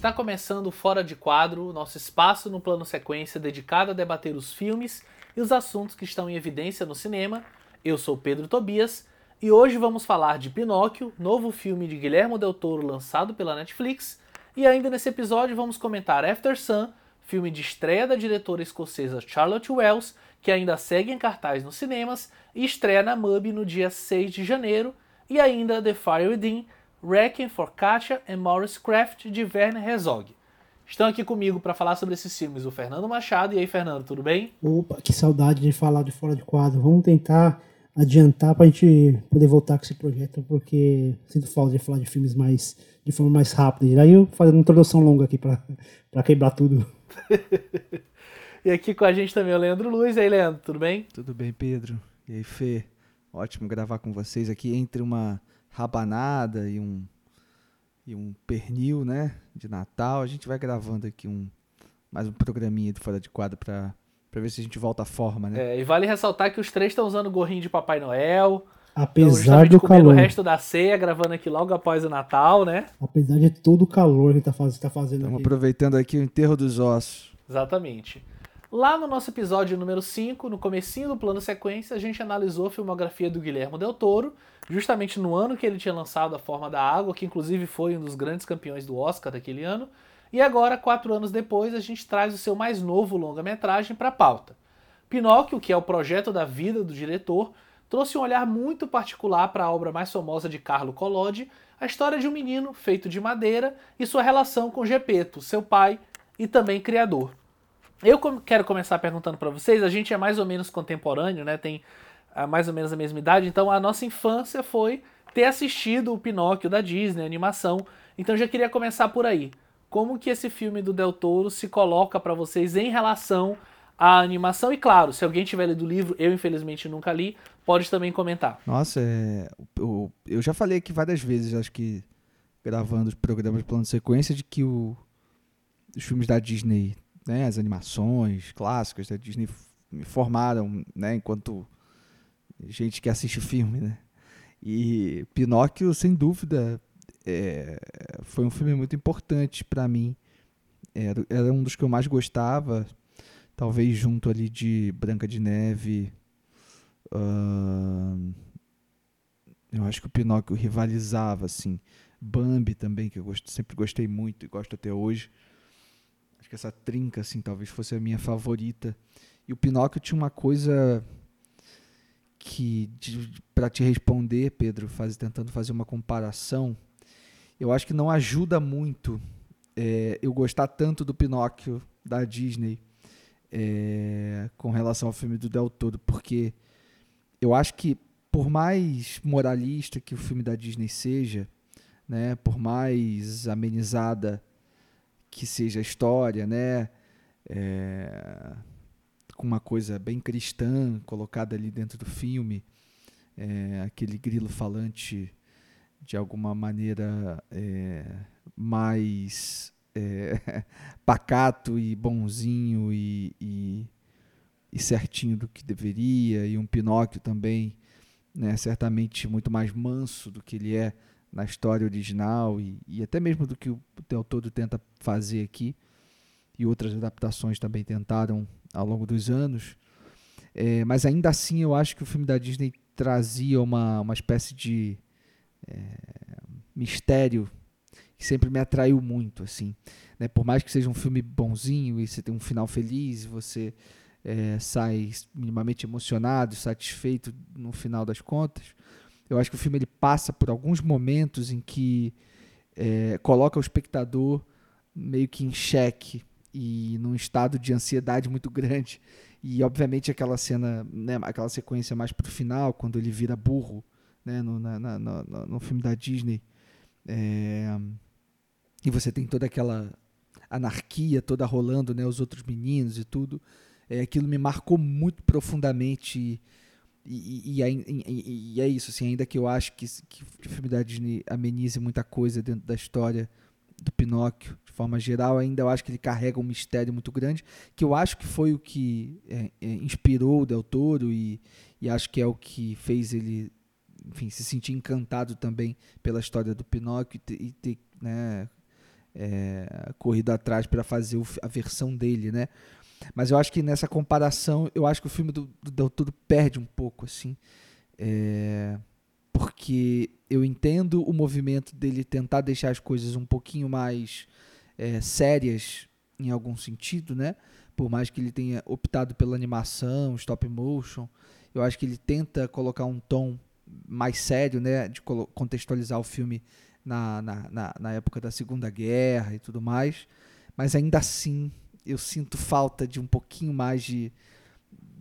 Está começando Fora de Quadro, nosso espaço no plano sequência dedicado a debater os filmes e os assuntos que estão em evidência no cinema. Eu sou Pedro Tobias e hoje vamos falar de Pinóquio, novo filme de Guilherme Del Toro lançado pela Netflix. E ainda nesse episódio vamos comentar After Sun, filme de estreia da diretora escocesa Charlotte Wells, que ainda segue em cartaz nos cinemas e estreia na MUBI no dia 6 de janeiro, e ainda The Fire Within, Wrecking for Katia and Maurice Craft, de Werner Herzog. Estão aqui comigo para falar sobre esses filmes o Fernando Machado. E aí, Fernando, tudo bem? Opa, que saudade de falar de Fora de Quadro. Vamos tentar adiantar para a gente poder voltar com esse projeto, porque sinto falta de falar de filmes mais de forma mais rápida. E aí eu fazendo uma introdução longa aqui para quebrar tudo. e aqui com a gente também é o Leandro Luiz. E aí, Leandro, tudo bem? Tudo bem, Pedro. E aí, Fê? Ótimo gravar com vocês aqui entre uma rabanada e um e um pernil, né, de Natal. A gente vai gravando aqui um mais um programinha de fora de quadro para para ver se a gente volta à forma, né? É, e vale ressaltar que os três estão usando gorrinho de Papai Noel. Apesar do calor. o resto da ceia, gravando aqui logo após o Natal, né? Apesar de todo o calor que tá, tá fazendo Estamos aproveitando aqui o enterro dos ossos. Exatamente. Lá no nosso episódio número 5, no comecinho do plano sequência, a gente analisou a filmografia do Guilherme Del Toro, justamente no ano que ele tinha lançado A Forma da Água, que inclusive foi um dos grandes campeões do Oscar daquele ano. E agora, quatro anos depois, a gente traz o seu mais novo longa-metragem para a pauta. Pinóquio, que é o projeto da vida do diretor, trouxe um olhar muito particular para a obra mais famosa de Carlo Collodi, a história de um menino feito de madeira e sua relação com Gepeto, seu pai e também criador. Eu quero começar perguntando para vocês, a gente é mais ou menos contemporâneo, né? Tem ah, mais ou menos a mesma idade, então a nossa infância foi ter assistido o Pinóquio da Disney, animação. Então já queria começar por aí. Como que esse filme do Del Toro se coloca para vocês em relação à animação? E claro, se alguém tiver lido o livro, eu infelizmente nunca li, pode também comentar. Nossa, é, eu, eu já falei aqui várias vezes, acho que gravando os programas de plano de sequência, de que o, os filmes da Disney né, as animações clássicas da Disney me formaram, né, enquanto gente que assiste filme, né? E Pinóquio, sem dúvida, é, foi um filme muito importante para mim. Era, era um dos que eu mais gostava, talvez junto ali de Branca de Neve. Uh, eu acho que o Pinóquio rivalizava, assim. Bambi também, que eu gosto, sempre gostei muito e gosto até hoje que essa trinca, assim, talvez fosse a minha favorita. E o Pinóquio tinha uma coisa que, para te responder, Pedro, faz, tentando fazer uma comparação, eu acho que não ajuda muito é, eu gostar tanto do Pinóquio da Disney é, com relação ao filme do Del Toro, porque eu acho que por mais moralista que o filme da Disney seja, né, por mais amenizada que seja história, né? É, com uma coisa bem cristã colocada ali dentro do filme, é, aquele grilo falante de alguma maneira é, mais é, pacato e bonzinho e, e, e, certinho do que deveria, e um Pinóquio também, né, certamente muito mais manso do que ele é na história original e, e até mesmo do que o Del todo tenta fazer aqui e outras adaptações também tentaram ao longo dos anos. É, mas ainda assim eu acho que o filme da Disney trazia uma, uma espécie de é, mistério que sempre me atraiu muito, assim. Né? Por mais que seja um filme bonzinho e você tem um final feliz, você é, sai minimamente emocionado, satisfeito no final das contas, eu acho que o filme ele passa por alguns momentos em que é, coloca o espectador meio que em xeque e num estado de ansiedade muito grande. E obviamente aquela cena, né, aquela sequência mais pro final, quando ele vira burro, né, no, na, na, no, no filme da Disney, é, e você tem toda aquela anarquia toda rolando, né, os outros meninos e tudo, é, aquilo me marcou muito profundamente e, e, e, e, é isso, assim, ainda que eu acho que, que o filme da Disney amenize muita coisa dentro da história do Pinóquio, de forma geral, ainda eu acho que ele carrega um mistério muito grande, que eu acho que foi o que é, é, inspirou o Del Toro e, e acho que é o que fez ele, enfim, se sentir encantado também pela história do Pinóquio e ter, e ter né, é, corrido atrás para fazer a versão dele, né? Mas eu acho que nessa comparação, eu acho que o filme do, do Del Toro perde um pouco, assim. É, porque eu entendo o movimento dele tentar deixar as coisas um pouquinho mais é, sérias em algum sentido, né? Por mais que ele tenha optado pela animação, stop motion, eu acho que ele tenta colocar um tom mais sério, né? De contextualizar o filme na, na, na, na época da Segunda Guerra e tudo mais. Mas ainda assim, eu sinto falta de um pouquinho mais de,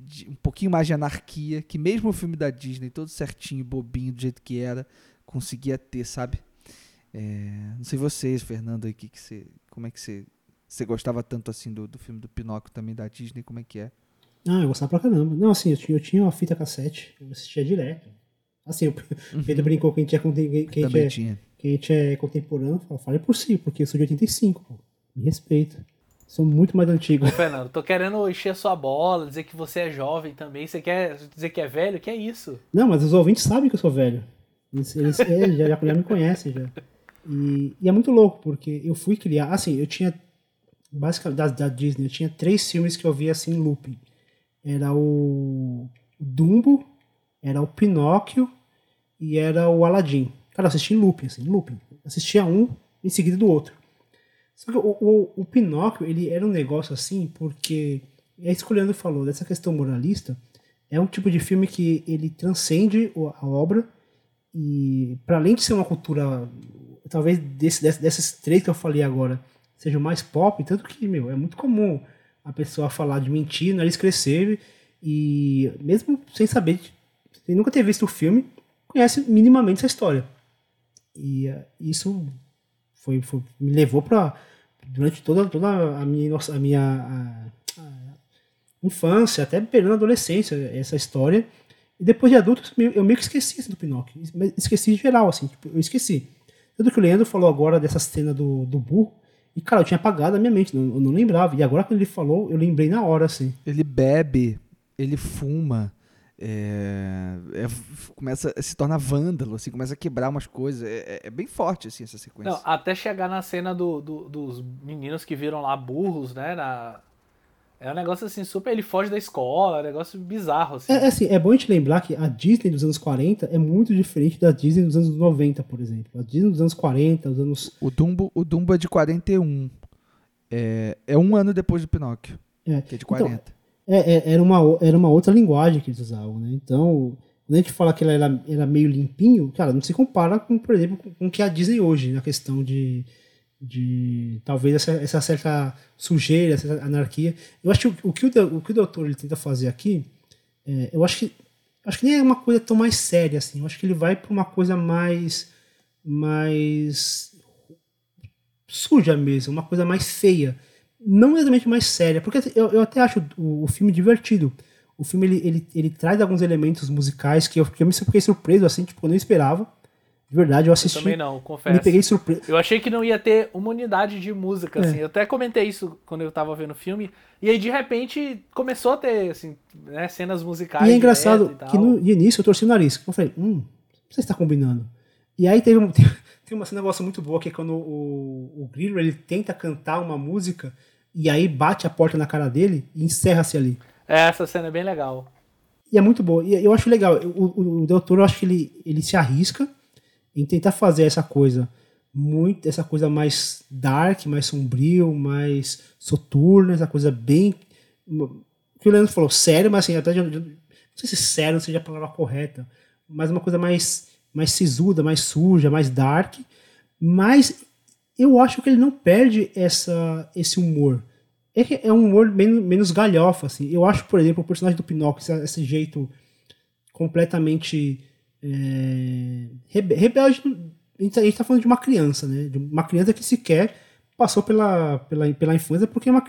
de, um pouquinho mais de anarquia que mesmo o filme da Disney todo certinho bobinho do jeito que era conseguia ter sabe é, não sei vocês Fernando aí que, que você como é que você você gostava tanto assim do, do filme do Pinóquio também da Disney como é que é ah eu gostava pra caramba não assim eu tinha, eu tinha uma fita cassete eu assistia direto assim o uhum. Pedro brincou que a gente é, que a gente é, tinha. que a gente é contemporâneo fale por si porque eu sou de 85 pô. me respeita Sou muito mais antigo. Ô, Fernando, tô querendo encher a sua bola, dizer que você é jovem também. Você quer dizer que é velho? Que é isso? Não, mas os ouvintes sabem que eu sou velho. Eles, eles é, já, já, me conhecem já. E, e, é muito louco, porque eu fui criar. Assim, eu tinha. Basicamente, da, da Disney, eu tinha três filmes que eu via assim em looping. Era o Dumbo, era o Pinóquio e era o Aladdin. Cara, eu assisti em looping, assim, em looping. Assistia um em seguida do outro. Só que o, o, o Pinóquio, ele era um negócio assim, porque é isso que o Leandro falou, dessa questão moralista, é um tipo de filme que ele transcende a obra e, para além de ser uma cultura, talvez desse, desses três que eu falei agora, seja mais pop, tanto que, meu, é muito comum a pessoa falar de mentir, nariz crescer e mesmo sem saber, sem nunca ter visto o filme, conhece minimamente essa história. E uh, isso foi, foi, me levou para durante toda, toda a minha, a minha a, a infância, até perdendo a adolescência, essa história. E depois de adulto, eu meio que esqueci assim, do Pinóquio. Esqueci de geral, assim, tipo, eu esqueci. Tanto que o Leandro falou agora dessa cena do, do burro. E, cara, eu tinha apagado a minha mente, eu não lembrava. E agora, quando ele falou, eu lembrei na hora, assim. Ele bebe, ele fuma, é, é, começa se torna vândalo, assim, começa a quebrar umas coisas. É, é, é bem forte assim essa sequência. Não, até chegar na cena do, do, dos meninos que viram lá burros, né? Na... É um negócio assim, super. Ele foge da escola, é um negócio bizarro. Assim. É, é, assim, é bom a gente lembrar que a Disney dos anos 40 é muito diferente da Disney dos anos 90, por exemplo. A Disney dos anos 40, os anos. O Dumbo, o Dumbo é de 41. É, é um ano depois do Pinóquio. É. Que é de 40. Então, é, é, era, uma, era uma outra linguagem que eles usavam, né? Então, quando a gente fala que ela era, era meio limpinho, cara, não se compara com, por exemplo, com o que a Disney hoje, na questão de, de talvez essa, essa certa sujeira, essa anarquia. Eu acho que o, o que o, o que o doutor ele tenta fazer aqui, é, eu acho que acho que nem é uma coisa tão mais séria assim. Eu acho que ele vai para uma coisa mais mais suja mesmo, uma coisa mais feia não exatamente mais séria, porque eu, eu até acho o, o, filme divertido. O filme ele, ele, ele traz alguns elementos musicais que eu, que eu me fiquei surpreso, assim, tipo, eu não esperava. De verdade, eu assisti. Eu também não, confesso. Me peguei surpreso. Eu achei que não ia ter uma unidade de música, é. assim. Eu até comentei isso quando eu tava vendo o filme. E aí, de repente, começou a ter, assim, né, cenas musicais. E é engraçado que no início eu torci o nariz. Eu falei, hum, você está combinando. E aí teve, um, tem uma negócio muito boa que é quando o, o Grilo ele tenta cantar uma música e aí bate a porta na cara dele e encerra-se ali. É, essa cena é bem legal. E é muito boa. E eu acho legal. O, o, doutor, eu acho que ele, ele se arrisca em tentar fazer essa coisa muito essa coisa mais dark, mais sombrio, mais soturna, essa coisa bem o que o Leandro falou, sério, mas assim, até não sei se sério seja a palavra correta, mas uma coisa mais mais sisuda, mais suja, mais dark, mas eu acho que ele não perde essa, esse humor. É, é um humor menos, menos galhofa, assim. Eu acho, por exemplo, o personagem do Pinóquio, esse, esse jeito completamente é, rebelde. A gente, está tá falando de uma criança, né? De uma criança que sequer passou pela, pela, pela infância, porque é, uma,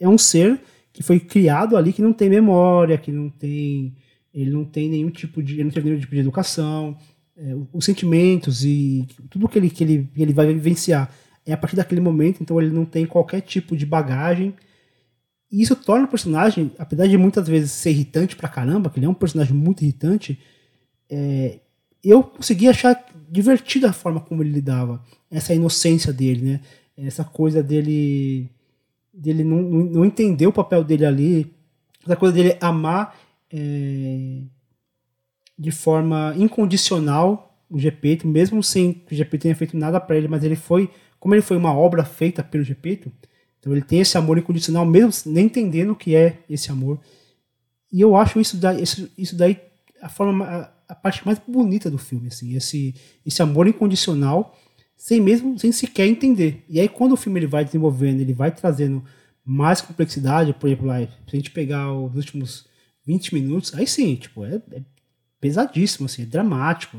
é um ser que foi criado ali que não tem memória, que não tem. Ele não tem nenhum tipo de. Ele não teve nenhum tipo de educação é, os sentimentos e tudo que ele, que, ele, que ele vai vivenciar é a partir daquele momento, então ele não tem qualquer tipo de bagagem. E isso torna o personagem, apesar de muitas vezes ser irritante pra caramba, que ele é um personagem muito irritante, é, eu consegui achar divertida a forma como ele lidava, essa inocência dele, né? essa coisa dele dele não, não, entender o papel dele ali, essa coisa dele amar é, de forma incondicional o Gepeto, mesmo sem que o Gepeto tenha feito nada para ele, mas ele foi, como ele foi uma obra feita pelo Gepeto, então ele tem esse amor incondicional, mesmo nem entendendo o que é esse amor. E eu acho isso daí, isso, isso daí a forma a, a, parte mais bonita do filme, assim, esse esse amor incondicional, sem mesmo sem sequer entender. E aí quando o filme ele vai desenvolvendo, ele vai trazendo mais complexidade, por exemplo, lá, se a gente pegar os últimos 20 minutos, aí sim, tipo, é, é pesadíssimo, assim, é dramático.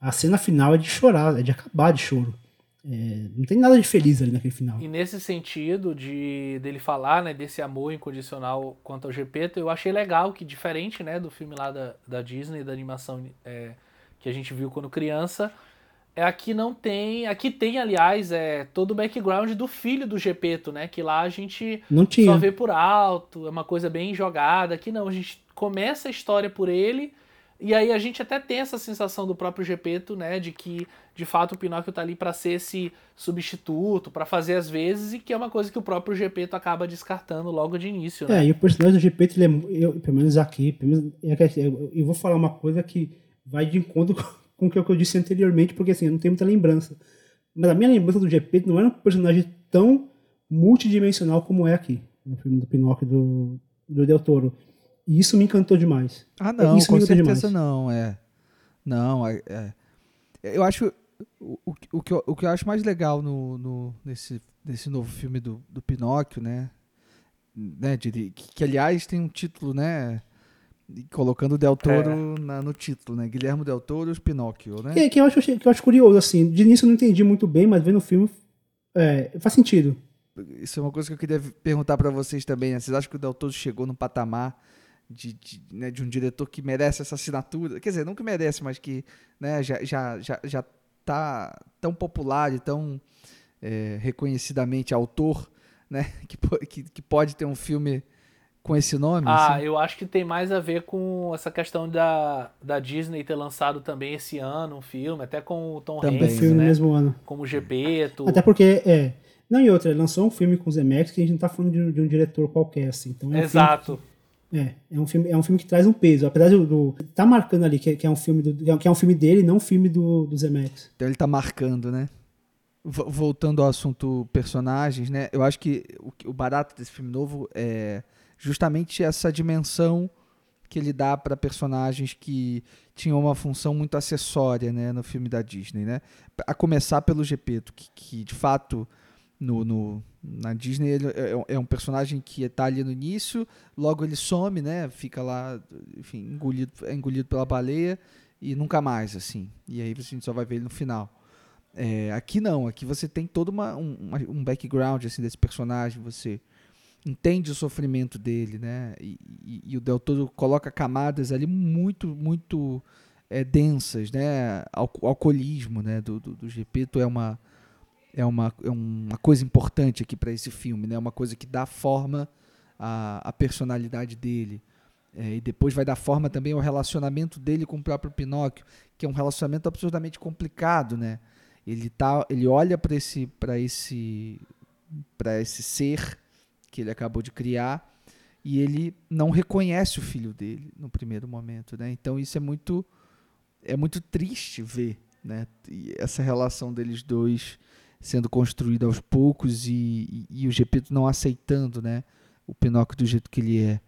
A cena final é de chorar, é de acabar de choro. É, não tem nada de feliz ali naquele final. E nesse sentido de dele falar, né, desse amor incondicional quanto ao Gepeto, eu achei legal que diferente, né, do filme lá da, da Disney, da animação é, que a gente viu quando criança, é aqui não tem, aqui tem aliás é todo o background do filho do Gepeto, né, que lá a gente não tinha. só vê por alto, é uma coisa bem jogada. Aqui não, a gente começa a história por ele e aí a gente até tem essa sensação do próprio Gepeto, né, de que de fato o Pinóquio tá ali para ser esse substituto, para fazer as vezes, e que é uma coisa que o próprio Gepeto acaba descartando logo de início, né? É, e o personagem do Gepeto, ele é, eu, pelo menos aqui, pelo menos, é eu, eu vou falar uma coisa que vai de encontro com o que eu disse anteriormente, porque assim, eu não tenho muita lembrança. Mas a minha lembrança do Gepeto não era um personagem tão multidimensional como é aqui, no filme do Pinóquio do, do Del Toro. E isso me encantou demais. Ah, não, isso com certeza demais. não, é. Não, é, é. Eu acho. O, o, o, que eu, o que eu acho mais legal no, no, nesse, nesse novo filme do, do Pinóquio, né? né de, que, que, aliás tem um título, né? Colocando o Del Toro é. na, no título, né? Guilherme Del Toro e Pinóquio, né? Que, que, eu acho, que eu acho curioso, assim. De início eu não entendi muito bem, mas vendo o filme é, faz sentido. Isso é uma coisa que eu queria perguntar para vocês também. Né? Vocês acham que o Del Toro chegou no patamar de, de, né, de um diretor que merece essa assinatura. Quer dizer, não que merece, mas que né, já, já, já, já tá tão popular e tão é, reconhecidamente autor, né, que, que, que, pode ter um filme com esse nome. Ah, assim. eu acho que tem mais a ver com essa questão da, da Disney ter lançado também esse ano um filme, até com o Tom também, Hanks, filme né, no mesmo ano. como Gepeto. Até porque, é... Não, e outra, ele lançou um filme com o Zemeckis que a gente não tá falando de, de um diretor qualquer, assim. Então é um Exato. É, é um filme, é um filme que traz um peso. Apesar do. do tá marcando ali que, que, é um filme do, que é um filme dele, não um filme do, do. Então ele tá marcando, né? Voltando ao assunto personagens, né? Eu acho que o, o barato desse filme novo é justamente essa dimensão que ele dá para personagens que tinham uma função muito acessória, né, no filme da Disney, né? A começar pelo Gepeto, que, que de fato no, no, na Disney ele é, é, um personagem que está ali no início, logo ele some, né? Fica lá, enfim, engolido, é engolido pela baleia e nunca mais, assim. E aí a gente só vai ver ele no final. É, aqui não, aqui você tem todo uma, um, um background assim, desse personagem, você entende o sofrimento dele, né? E, e, e o Del Toro coloca camadas ali muito, muito é, densas, né? Alcoolismo, né? Do, do, do Gepeto é uma é uma, é uma coisa importante aqui para esse filme, né? É uma coisa que dá forma à, à personalidade dele. É, e depois vai dar forma também ao relacionamento dele com o próprio Pinóquio, que é um relacionamento absurdamente complicado, né? Ele tá, ele olha para esse, esse, esse ser que ele acabou de criar e ele não reconhece o filho dele no primeiro momento, né? Então isso é muito, é muito triste ver, né? E essa relação deles dois sendo construído aos poucos e, e, e, o Gepeto não aceitando né, o Pinóquio do jeito que ele é.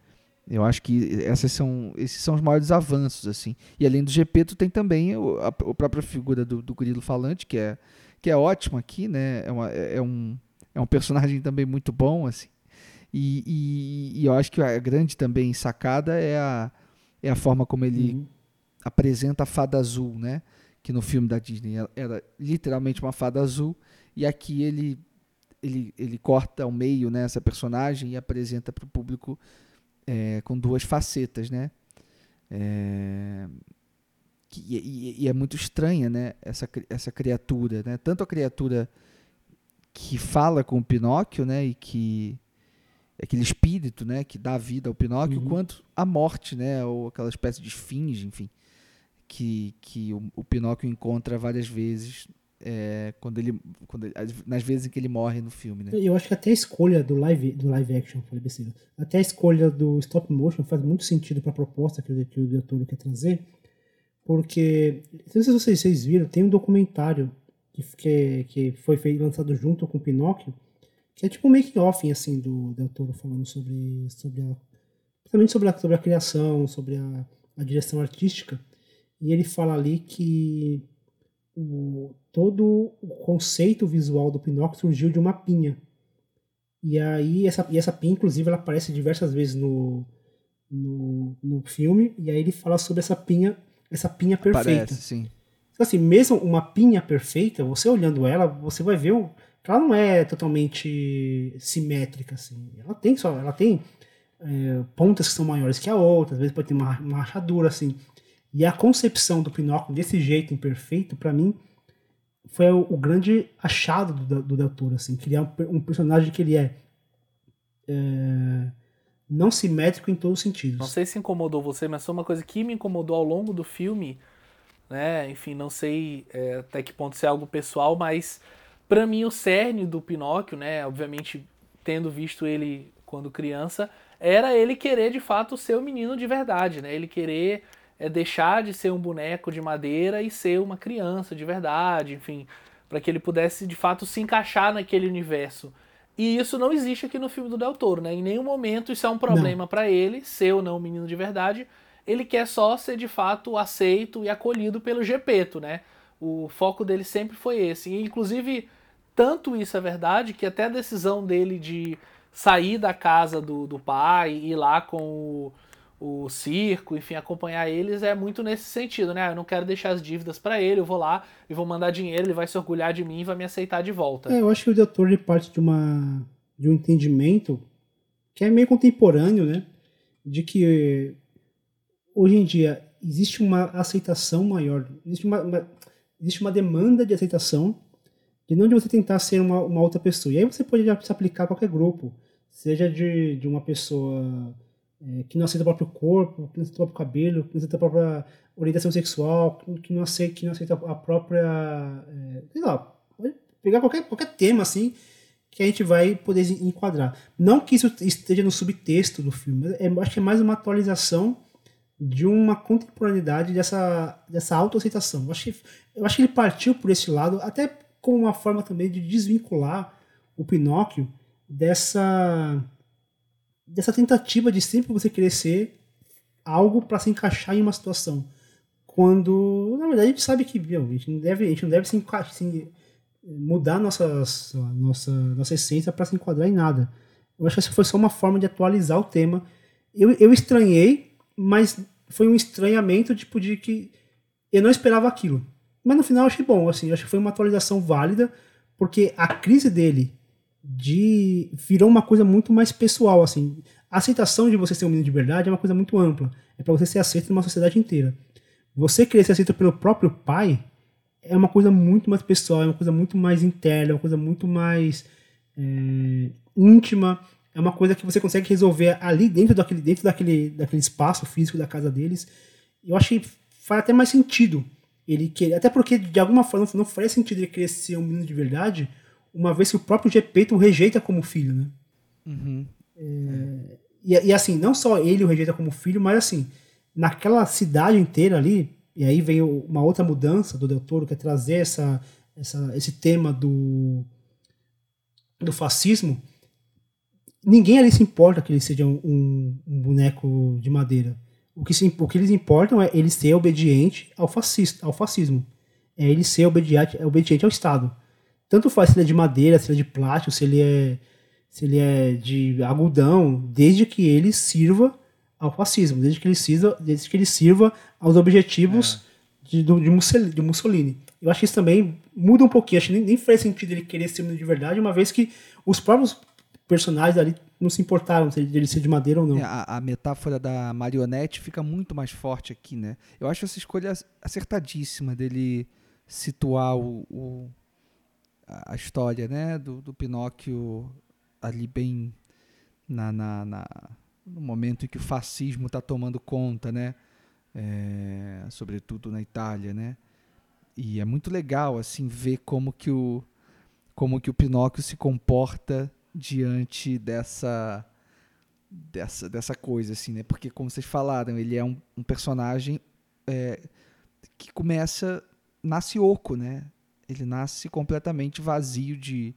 Eu acho que essas são, esses são os maiores avanços. assim. E além do Gepeto, tem também o, a, a, própria figura do, do grilo falante, que é, que é ótimo aqui, né? É, uma, é, um, é um personagem também muito bom. assim. E, e, e, eu acho que a grande também sacada é a, é a forma como ele uhum. apresenta a fada azul, né? Que no filme da Disney era literalmente uma fada azul e aqui ele, ele, ele corta ao meio né, essa personagem e apresenta para o público é, com duas facetas, né? É, que, e, e, é muito estranha, né? Essa, essa criatura, né? Tanto a criatura que fala com o Pinóquio, né? E que aquele espírito, né? Que dá vida ao Pinóquio, uhum. quanto a morte, né? Ou aquela espécie de esfinge, enfim, que, que o, o Pinóquio encontra várias vezes é, quando ele, quando ele, nas vezes em que ele morre no filme, né? Eu acho que até a escolha do live, do live action, falei besteira, até a escolha do stop motion faz muito sentido para a proposta que o, diretor quer trazer, porque, não sei se vocês, vocês viram, tem um documentário que, que, que foi feito, lançado junto com o Pinóquio, que é tipo um make-off, assim, do Del Toro falando sobre, sobre a, principalmente sobre a, sobre a criação, sobre a, a direção artística, e ele fala ali que o, todo o conceito visual do Pinóquio surgiu de uma pinha. E aí, essa, e essa pinha, inclusive, ela aparece diversas vezes no, no, no filme, e aí ele fala sobre essa pinha, essa pinha perfeita. Parece, sim. Então, assim, mesmo uma pinha perfeita, você olhando ela, você vai ver que ela não é totalmente simétrica, assim. Ela tem só, ela tem é, pontas que são maiores que a outra, às vezes pode ter uma, uma rachadura, assim. E a concepção do Pinóquio desse jeito imperfeito, para mim, foi o, o, grande achado do, do Del Toro, assim, criar um, um personagem que ele é, é, não simétrico em todos os sentidos. Não sei se incomodou você, mas foi uma coisa que me incomodou ao longo do filme, né? Enfim, não sei é, até que ponto isso é algo pessoal, mas para mim o cerne do Pinóquio, né? Obviamente tendo visto ele quando criança, era ele querer de fato ser o menino de verdade, né? Ele querer é deixar de ser um boneco de madeira e ser uma criança de verdade, enfim, para que ele pudesse de fato se encaixar naquele universo. E isso não existe aqui no filme do Del Toro, né? Em nenhum momento isso é um problema para ele, ser ou não um menino de verdade. Ele quer só ser de fato aceito e acolhido pelo Gepeto, né? O foco dele sempre foi esse. E, inclusive, tanto isso é verdade que até a decisão dele de sair da casa do, do pai e ir lá com o, o circo, enfim, acompanhar eles é muito nesse sentido, né? Ah, eu não quero deixar as dívidas para ele, eu vou lá e vou mandar dinheiro, ele vai se orgulhar de mim e vai me aceitar de volta. É, eu acho que o doutor ele parte de uma de um entendimento que é meio contemporâneo, né? De que hoje em dia existe uma aceitação maior, existe uma, uma existe uma demanda de aceitação de não de você tentar ser uma, uma outra pessoa. E aí você pode se aplicar a qualquer grupo, seja de, de uma pessoa é, que não aceita o próprio corpo, que não aceita o próprio cabelo, que não aceita a própria orientação sexual, que não aceita, que não aceita a própria. É, sei lá, pegar qualquer, qualquer tema assim que a gente vai poder enquadrar. Não que isso esteja no subtexto do filme, é, acho que é mais uma atualização de uma contemporaneidade dessa, dessa autoaceitação. Eu acho, que, eu acho que ele partiu por esse lado, até como uma forma também de desvincular o Pinóquio dessa dessa tentativa de sempre você querer ser algo para se encaixar em uma situação. Quando, na verdade, a gente sabe que viu, a gente não deve, a gente não deve se, se mudar nossa, nossa, nossa essência para se enquadrar em nada. Eu acho que essa foi só uma forma de atualizar o tema. Eu, eu estranhei, mas foi um estranhamento tipo de que eu não esperava aquilo. Mas no final eu achei bom, assim, eu acho que foi uma atualização válida, porque a crise dele de virou uma coisa muito mais pessoal, assim. A aceitação de você ser um menino de verdade é uma coisa muito ampla. É para você ser aceito numa sociedade inteira. Você querer ser aceito pelo próprio pai é uma coisa muito mais pessoal, é uma coisa muito mais interna, é uma coisa muito mais é, íntima. É uma coisa que você consegue resolver ali dentro daquele, dentro daquele, daquele espaço físico da casa deles. Eu acho que faz até mais sentido ele querer. Até porque, de alguma forma, não faz sentido ele querer ser um menino de verdade uma vez que o próprio Gepeto o rejeita como filho, né? Uhum. É, e, e, assim, não só ele o rejeita como filho, mas assim, naquela cidade inteira ali, e aí vem uma outra mudança do Del Toro, que é trazer essa, essa, esse tema do, do fascismo, ninguém ali se importa que ele seja um, um boneco de madeira. O que, se, o que eles importam é ele ser obediente ao, fascista, ao fascismo. É ele ser obediente, obediente ao Estado. Tanto faz se ele é de madeira, se ele é de plástico, se ele é, se ele é de algodão, desde que ele sirva ao fascismo, desde que ele sirva, desde que ele sirva aos objetivos é. de, de, Mussolini, de Mussolini. Eu acho que isso também muda um pouquinho. Acho que nem, nem faz sentido ele querer ser de verdade, uma vez que os próprios personagens ali não se importaram de ele ser de madeira ou não. É, a, a, metáfora da marionete fica muito mais forte aqui, né? Eu acho essa escolha acertadíssima dele situar o, o a história né, do, do Pinóquio ali bem na, na, na, no momento em que o fascismo está tomando conta, né? É, sobretudo na Itália, né? E é muito legal assim ver como que o como que o Pinóquio se comporta diante dessa dessa dessa coisa assim, né? Porque como vocês falaram, ele é um, um personagem é, que começa nasce oco, né? Ele nasce completamente vazio de,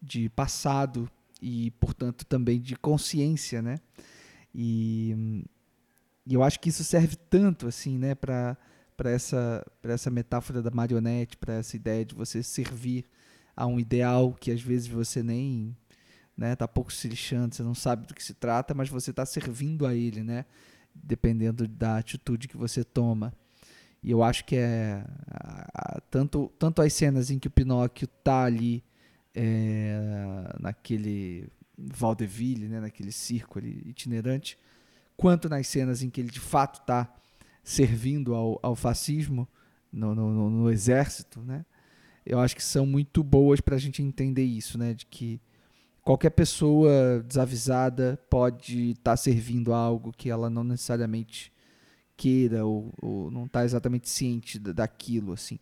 de passado e, portanto, também de consciência, né? E, e eu acho que isso serve tanto assim, né, para essa essa metáfora da marionete, para essa ideia de você servir a um ideal que às vezes você nem né, tá pouco se lixando, você não sabe do que se trata, mas você está servindo a ele, né? Dependendo da atitude que você toma. E eu acho que é tanto, tanto as cenas em que o Pinóquio tá ali é, naquele vaudeville, né, naquele circo ali, itinerante, quanto nas cenas em que ele de fato está servindo ao, ao fascismo no, no, no, exército, né, eu acho que são muito boas para a gente entender isso, né, de que qualquer pessoa desavisada pode estar tá servindo a algo que ela não necessariamente queira ou, ou não está exatamente ciente daquilo, assim.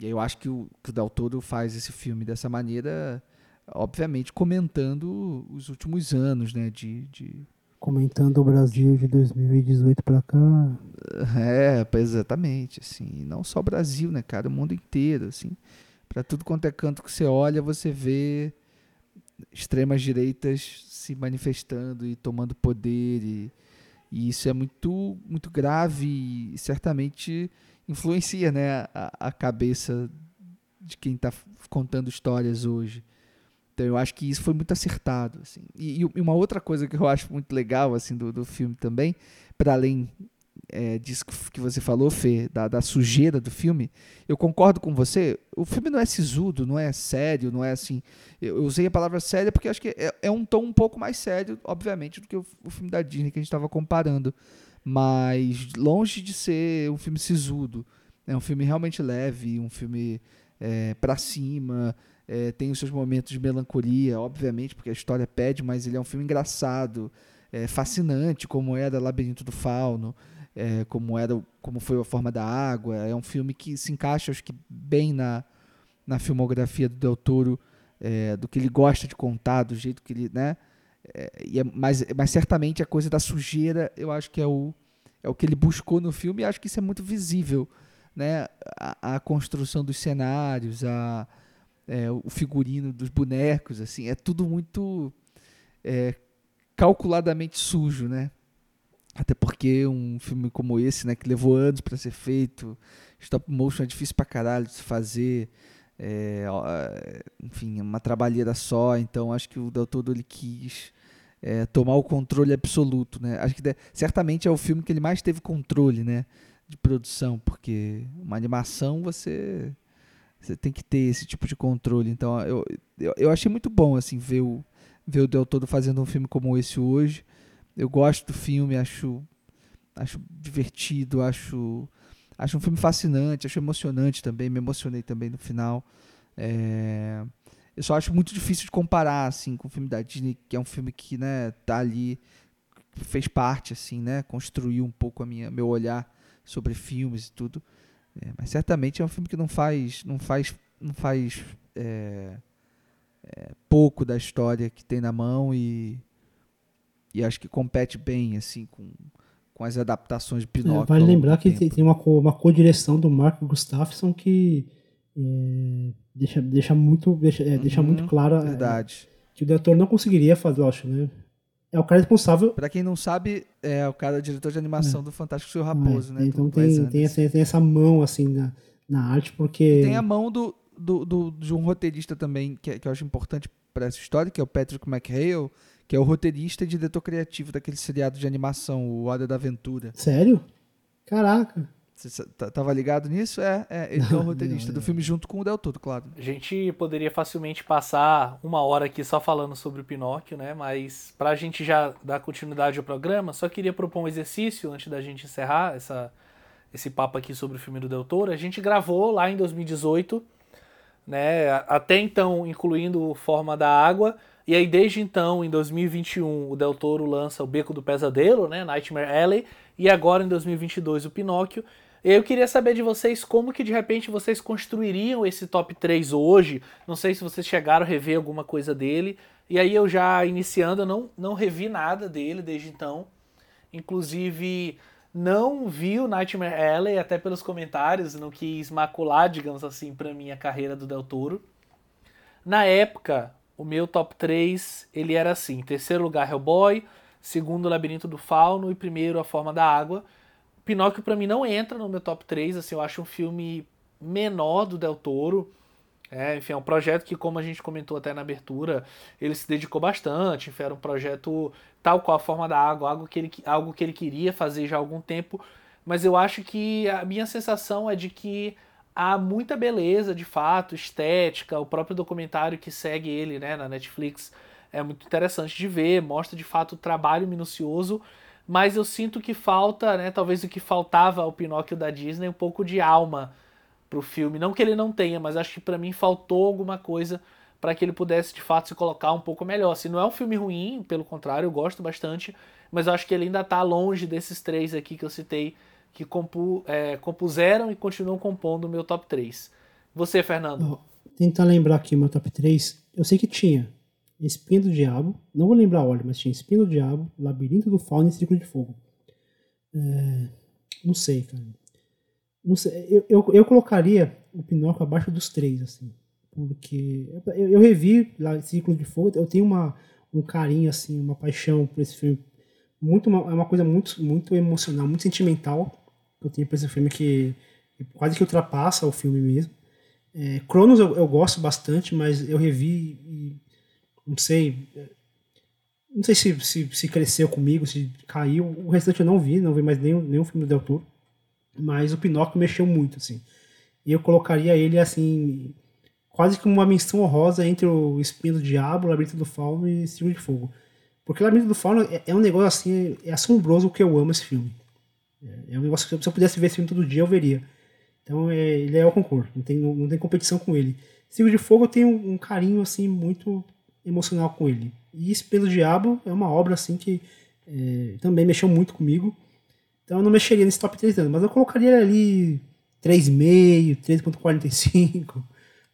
E eu acho que o, que o Del Toro faz esse filme dessa maneira, obviamente comentando os últimos anos, né, de, de... comentando o Brasil de 2018 para cá. É, exatamente, assim, não só o Brasil, né, cara, o mundo inteiro, assim. Para tudo quanto é canto que você olha, você vê extremas direitas se manifestando e tomando poder e e isso é muito, muito grave e certamente influencia né, a, a cabeça de quem está contando histórias hoje. Então eu acho que isso foi muito acertado. Assim. E, e, uma outra coisa que eu acho muito legal assim do, do filme também, para além é, disso que você falou, Fê, da, da, sujeira do filme, eu concordo com você. O filme não é sisudo, não é sério, não é assim. Eu, usei a palavra séria porque acho que é, é, um tom um pouco mais sério, obviamente, do que o, o filme da Disney que a gente estava comparando. Mas longe de ser um filme sisudo. É um filme realmente leve, um filme é, para cima. É, tem os seus momentos de melancolia, obviamente, porque a história pede, mas ele é um filme engraçado, é, fascinante, como era Labirinto do Fauno é, como era como foi a forma da água. É um filme que se encaixa acho que bem na, na filmografia do Del Toro é, do que ele gosta de contar do jeito que ele né? É, é, mas, mas certamente a coisa da sujeira eu acho que é o é o que ele buscou no filme e acho que isso é muito visível né? A, a construção dos cenários a é, o figurino dos bonecos assim é tudo muito é, calculadamente sujo né até porque um filme como esse, né, que levou anos para ser feito, stop motion é difícil pra caralho de se fazer, é, enfim, é uma trabalheira só, então acho que o Del Toro ele quis é, tomar o controle absoluto, né? Acho que certamente é o filme que ele mais teve controle, né, de produção, porque uma animação você você tem que ter esse tipo de controle. Então eu, eu, eu achei muito bom assim ver o ver o Del Toro fazendo um filme como esse hoje. Eu gosto do filme, acho, acho divertido, acho, acho um filme fascinante, acho emocionante também, me emocionei também no final. É, eu só acho muito difícil de comparar assim com o filme da Disney, que é um filme que, né, tá ali fez parte assim, né, construiu um pouco a minha meu olhar sobre filmes e tudo. É, mas certamente é um filme que não faz não faz não faz é, é, pouco da história que tem na mão e e acho que compete bem assim com, com as adaptações de é, Pinóquio. É, vale lembrar que tempo. tem uma, uma co-direção do Mark Gustafsson que é, deixa, deixa, muito, deixa, é, deixa uhum, muito claro é, verdade. que o diretor não conseguiria fazer, eu acho, né? É o cara responsável. Para quem não sabe, é o cara diretor de animação é. do Fantástico Senhor Raposo, né? Então tem, tem, essa, tem essa mão assim na, na arte, porque. Tem a mão do, do, do, de um roteirista também, que, que eu acho importante para essa história, que é o Patrick McHale, que é o roteirista e diretor criativo daquele seriado de animação, o Hora da Aventura. Sério? Caraca. Você tava ligado nisso? É, é ele não, é o roteirista não, do filme junto com o Del Toro, claro. A gente poderia facilmente passar uma hora aqui só falando sobre o Pinóquio, né? Mas pra gente já dar continuidade ao programa, só queria propor um exercício antes da gente encerrar essa, esse papo aqui sobre o filme do Del Toro. A gente gravou lá em 2018, né? Até então, incluindo Forma da Água, e aí, desde então, em 2021, o Del Toro lança O Beco do Pesadelo, né, Nightmare Alley, e agora, em 2022, o Pinóquio. Eu queria saber de vocês como que de repente vocês construiriam esse top 3 hoje. Não sei se vocês chegaram a rever alguma coisa dele. E aí eu já iniciando, eu não, não revi nada dele desde então. Inclusive, não vi o Nightmare Alley, até pelos comentários, não quis macular, digamos assim, pra mim a carreira do Del Toro. Na época, o meu top 3, ele era assim, terceiro lugar Hellboy, segundo Labirinto do Fauno e primeiro A Forma da Água. Pinóquio para mim não entra no meu top 3, assim, eu acho um filme menor do Del Toro. É, enfim, é um projeto que, como a gente comentou até na abertura, ele se dedicou bastante. Enfim, era um projeto tal qual a forma da água, algo que ele, algo que ele queria fazer já há algum tempo. Mas eu acho que a minha sensação é de que há muita beleza, de fato, estética. O próprio documentário que segue ele né, na Netflix é muito interessante de ver, mostra de fato o trabalho minucioso mas eu sinto que falta, né, talvez o que faltava ao Pinóquio da Disney, um pouco de alma pro filme. Não que ele não tenha, mas acho que para mim faltou alguma coisa para que ele pudesse de fato se colocar um pouco melhor. Assim, não é um filme ruim, pelo contrário, eu gosto bastante, mas eu acho que ele ainda está longe desses três aqui que eu citei, que compu, é, compuseram e continuam compondo o meu top 3. Você, Fernando? Oh, tentar lembrar aqui o meu top 3. Eu sei que tinha Espinho do Diabo, não vou lembrar a ordem, mas tinha Espinho do Diabo, Labirinto do Fauno e Círculo de Fogo. É, não sei, cara. Não sei, eu, eu, eu, colocaria o Pinóquio abaixo dos três, assim. Porque eu, eu revi lá Círculo de Fogo, eu tenho uma, um carinho, assim, uma paixão por esse filme. Muito, é uma coisa muito, muito emocional, muito sentimental eu tenho por esse filme que quase que ultrapassa o filme mesmo. É, Cronos eu, eu gosto bastante, mas eu revi e não sei. Não sei se, se, se, cresceu comigo, se caiu. O restante eu não vi, não vi mais nenhum, nenhum filme do Del Toro. Mas o Pinóquio mexeu muito, assim. E eu colocaria ele, assim, quase como uma menção honrosa entre o Espinho do Diabo, o Labirinto do Fauno e Círculo de Fogo. Porque o Labirinto do Fauno é, é, um negócio, assim, é assombroso o que eu amo esse filme. É, é um negócio que se eu pudesse ver esse filme todo dia, eu veria. Então é, ele é o concurso, não tem, não, não tem competição com ele. Círculo de Fogo eu tenho um, um carinho, assim, muito emocional com ele. E Espelho do Diabo é uma obra assim que é, também mexeu muito comigo. Então eu não mexeria nesse top 3 anos, mas eu colocaria ali 3,5, 3,45,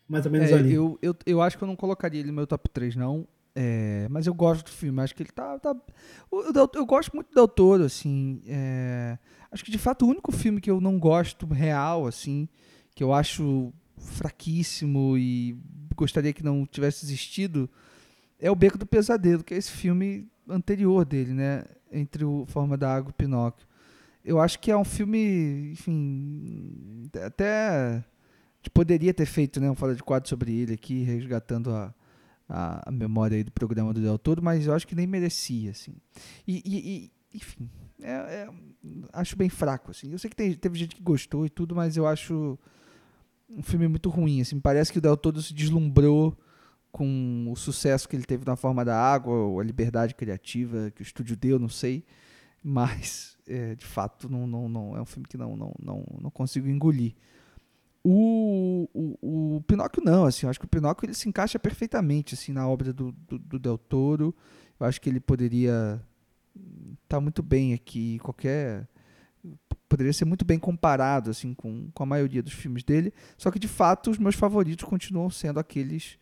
mais ou menos é, ali. Eu, eu, eu acho que eu não colocaria ele no meu top 3, não. É, mas eu gosto do filme, acho que ele tá. tá eu, eu, eu, gosto muito do autor, assim. É, acho que de fato o único filme que eu não gosto real, assim, que eu acho fraquíssimo e gostaria que não tivesse existido, é o Beco do Pesadelo, que é esse filme anterior dele, né? Entre o Forma da Água e o Pinóquio. Eu acho que é um filme, enfim, até poderia ter feito né, um fora de quadro sobre ele aqui, resgatando a, a, memória do programa do Del Toro, mas eu acho que nem merecia, assim. E, e, e enfim, é, é, acho bem fraco, assim. Eu sei que tem, teve gente que gostou e tudo, mas eu acho um filme muito ruim, assim. Parece que o Del Toro se deslumbrou com o sucesso que ele teve na forma da água, ou a liberdade criativa que o estúdio deu, não sei. Mas, é, de fato, não, não, não, é um filme que não, não, não, não consigo engolir. O, o, o Pinóquio não, assim, eu acho que o Pinóquio ele se encaixa perfeitamente assim, na obra do, do, do Del Toro. Eu acho que ele poderia tá muito bem aqui, qualquer poderia ser muito bem comparado assim com, com a maioria dos filmes dele, só que de fato os meus favoritos continuam sendo aqueles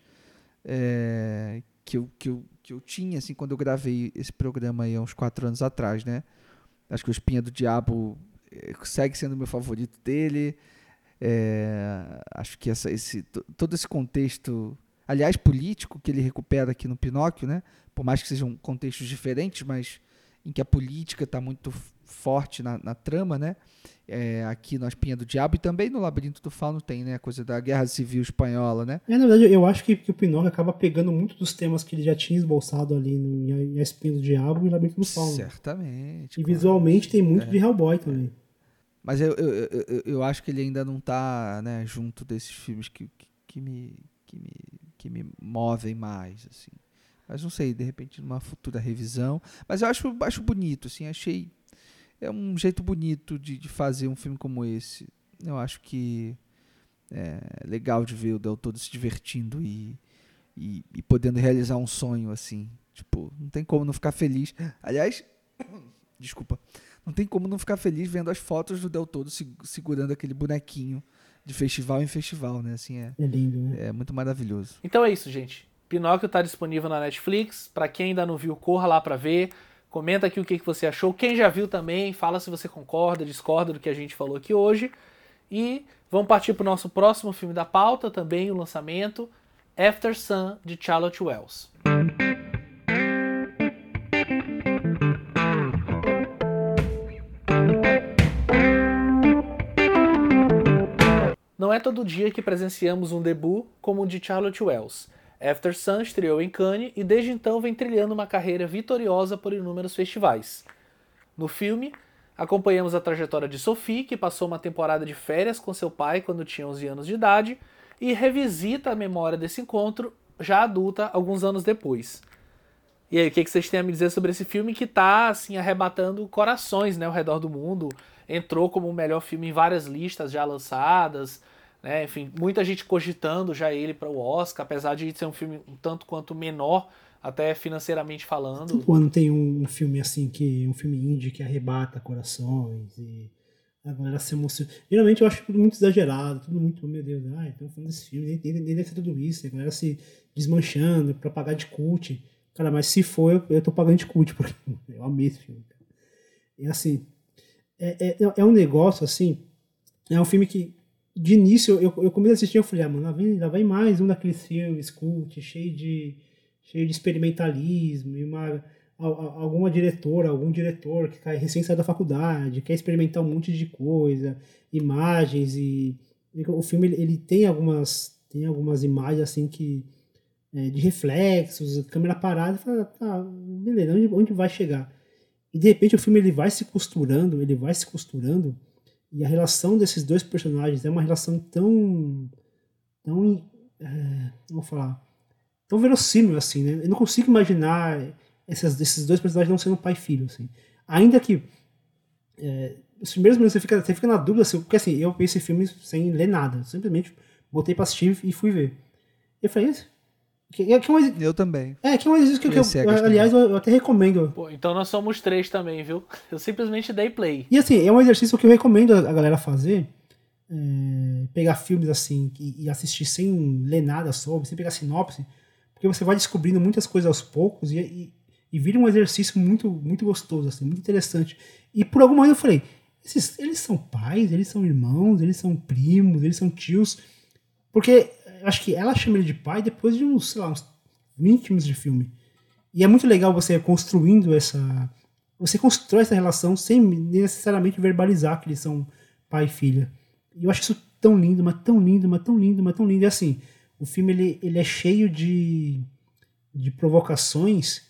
é, que, eu, que, eu, que eu tinha assim quando eu gravei esse programa aí há uns quatro anos atrás, né? Acho que o Espinha do Diabo é, segue sendo meu favorito dele. É, acho que essa, esse, todo esse contexto, aliás, político que ele recupera aqui no Pinóquio, né? Por mais que sejam contextos diferentes, mas em que a política está muito forte na, na trama, né? É, aqui no Espinha do Diabo e também no Labirinto do Fauno tem, né? A coisa da Guerra Civil Espanhola, né? É, na verdade, eu acho que, que o Pinóquio acaba pegando muito dos temas que ele já tinha esboçado ali no, em A Espinha do Diabo e Labirinto do Fauno. Certamente. E claro. visualmente tem muito é. de Hellboy também. Mas eu, eu, eu, eu, acho que ele ainda não está né, junto desses filmes que, que, que, me, que, me, que me movem mais, assim. Mas não sei, de repente numa futura revisão. Mas eu acho, acho bonito, assim, achei. É um jeito bonito de, de fazer um filme como esse. Eu acho que é legal de ver o Del Toro se divertindo e, e, e podendo realizar um sonho, assim. Tipo, não tem como não ficar feliz. Aliás, desculpa. não tem como não ficar feliz vendo as fotos do Del Toro se- segurando aquele bonequinho de festival em festival, né? Assim, é, É lindo, né? é muito maravilhoso. Então é isso, gente. Pinóquio tá disponível na Netflix. Pra quem ainda não viu, corra lá pra ver. Comenta aqui o que, que você achou. Quem já viu também, fala se você concorda, discorda do que a gente falou aqui hoje. E vamos partir pro nosso próximo filme da pauta, também o lançamento, After Sun, de Charlotte Wells. Não é todo dia que presenciamos um debut como o de Charlotte Wells. After Sun estreou em Cannes e desde então vem trilhando uma carreira vitoriosa por inúmeros festivais. No filme, acompanhamos a trajetória de Sophie, que passou uma temporada de férias com seu pai quando tinha 11 anos de idade, e revisita a memória desse encontro, já adulta, alguns anos depois. E aí, o que vocês têm a me dizer sobre esse filme que tá, assim, arrebatando corações, né, ao redor do mundo? Entrou como o melhor filme em várias listas já lançadas, né? Enfim, muita gente cogitando já ele para o Oscar, apesar de ser um filme um tanto quanto menor, até financeiramente falando. Ano tem um, filme assim, que um filme indie que arrebata corações e a galera se emociona. Geralmente eu acho tudo muito exagerado, tudo muito, meu Deus, ai, estão falando desse filme, nem, nem, nem deve ser tudo isso, a galera se desmanchando pra pagar de cult. Cara, mas se for, eu, eu tô pagando de cult, porque eu amei esse filme. cara. E assim, é, é, é um negócio assim, é um filme que de início eu, eu comecei a assistir eu falei, ah, mano, lá vem, lá vem mais um daqueles filmes cult, cheio de cheio de experimentalismo e uma alguma diretora, algum diretor que cai recém sai da faculdade, quer experimentar um monte de coisa, imagens e, e o filme ele, ele tem algumas tem algumas imagens assim que é, de reflexos, câmera parada, e fala, tá, beleza, onde, onde vai chegar? E de repente o filme ele vai se costurando, ele vai se costurando e a relação desses dois personagens é uma relação tão tão é, vou falar tão verossímil assim, né? Eu não consigo imaginar essas, esses dois personagens não sendo pai e filho, assim. Ainda que é, os primeiros minutos você fica, você fica na dúvida, assim, porque assim, eu vi esse filme sem ler nada, simplesmente botei pra assistir e fui ver. Eu falei? Que, é, que é um, ex- Eu também. é, que é um exercício que, que eu, aliás, eu, eu até recomendo. Pô, então nós somos três também, viu? Eu simplesmente dei play. E assim, é um exercício que eu recomendo a galera fazer. é, pegar filmes assim e, e assistir sem ler nada sobre, sem pegar sinopse, porque você vai descobrindo muitas coisas aos poucos e, e, e vira um exercício muito, muito gostoso, assim, muito interessante. E por algum momento eu falei, esses, eles são pais, eles são irmãos, eles são primos, eles são tios. Porque acho que ela chama ele de pai depois de uns, sei lá, uns 20 minutos de filme. E é muito legal você construindo essa. Você constrói essa relação sem necessariamente verbalizar que eles são pai e filha. E eu acho isso tão lindo, mas tão lindo, mas tão lindo, mas tão lindo. E assim, o filme ele, ele é cheio de, de provocações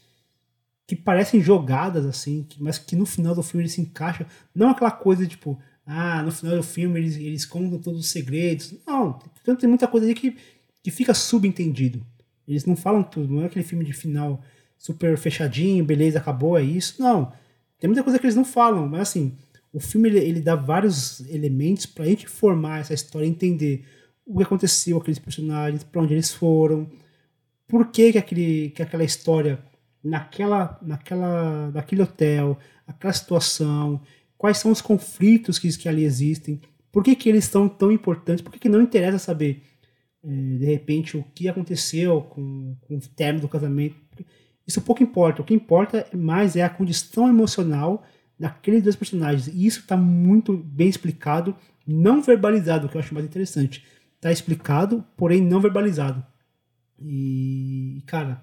que parecem jogadas, assim, mas que no final do filme ele se encaixa. Não aquela coisa tipo, ah, no final do filme eles, eles contam todos os segredos. Não, tem, tem muita coisa ali que, que fica subentendido. Eles não falam tudo, não é aquele filme de final super fechadinho, beleza, acabou, é isso. Não. Tem muita coisa que eles não falam, mas assim, o filme ele, ele dá vários elementos pra gente formar essa história, entender o que aconteceu com aqueles personagens, pra onde eles foram, por que, que, aquele, que aquela história naquela, naquela, naquele hotel, aquela situação, quais são os conflitos que, que ali existem, por que, que eles são tão importantes, por que, que não interessa saber, eh, de repente, o que aconteceu com, com o término do casamento. Isso pouco importa, o que importa mais é a condição emocional daqueles dois personagens, e isso está muito bem explicado, não verbalizado, que eu acho mais interessante. Está explicado, porém não verbalizado. E, cara,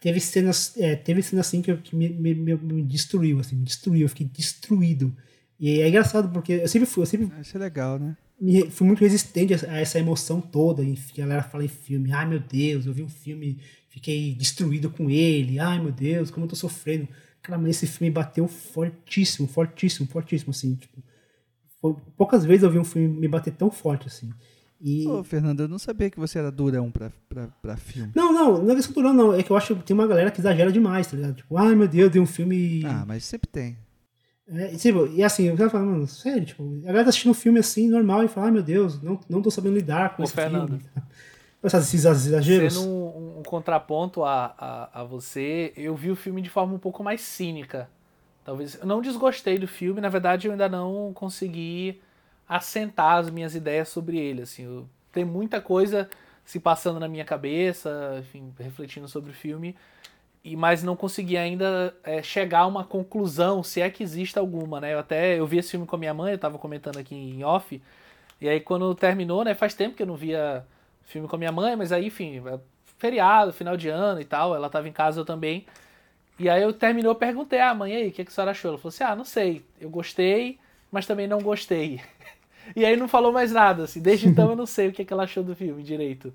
teve cenas, é, teve cenas assim que, eu- que me, me, me- destruiu, assim, me destruiu, eu fiquei destruído. E é engraçado porque eu sempre fui, eu sempre Isso é legal, né? me- fui muito resistente a, essa emoção toda. E a galera fala em filme, ai meu Deus, eu vi um filme, fiquei destruído com ele, ai meu Deus, como eu tô sofrendo. Cara, mas esse filme bateu fortíssimo, fortíssimo, fortíssimo, assim, tipo. poucas vezes eu vi um filme me bater tão forte, assim. E. Ô, Fernando, eu não sabia que você era durão pra, pra, pra filme. Não, não, não é questão do não, não. É que eu acho que tem uma galera que exagera demais, tá ligado? Tipo, ai meu Deus, deu um filme. Ah, mas sempre tem. É, e, tipo, e assim, o cara fala, mano, sério, tipo, a galera tá assistindo um filme assim, normal, e fala, ai meu Deus, não, não tô sabendo lidar com Ô, esse Fernando. filme. Esses exageros. Sendo um, um contraponto a, a, a você, eu vi o filme de forma um pouco mais cínica. Talvez. Eu não desgostei do filme, na verdade eu ainda não consegui assentar as minhas ideias sobre ele. Assim, tem muita coisa se passando na minha cabeça, enfim, refletindo sobre o filme, e mas não consegui ainda é, chegar a uma conclusão, se é que existe alguma, né? Eu até eu vi esse filme com a minha mãe, eu tava comentando aqui em off, e aí quando terminou, né? Faz tempo que eu não via filme com a minha mãe, mas aí, enfim, é feriado, final de ano e tal, ela tava em casa eu também. E aí eu terminou, perguntei, ah, mãe, aí, o que, que a senhora achou? Ela falou assim, ah, não sei, eu gostei, mas também não gostei. E aí não falou mais nada, assim. Desde então eu não sei o que, é que ela achou do filme direito.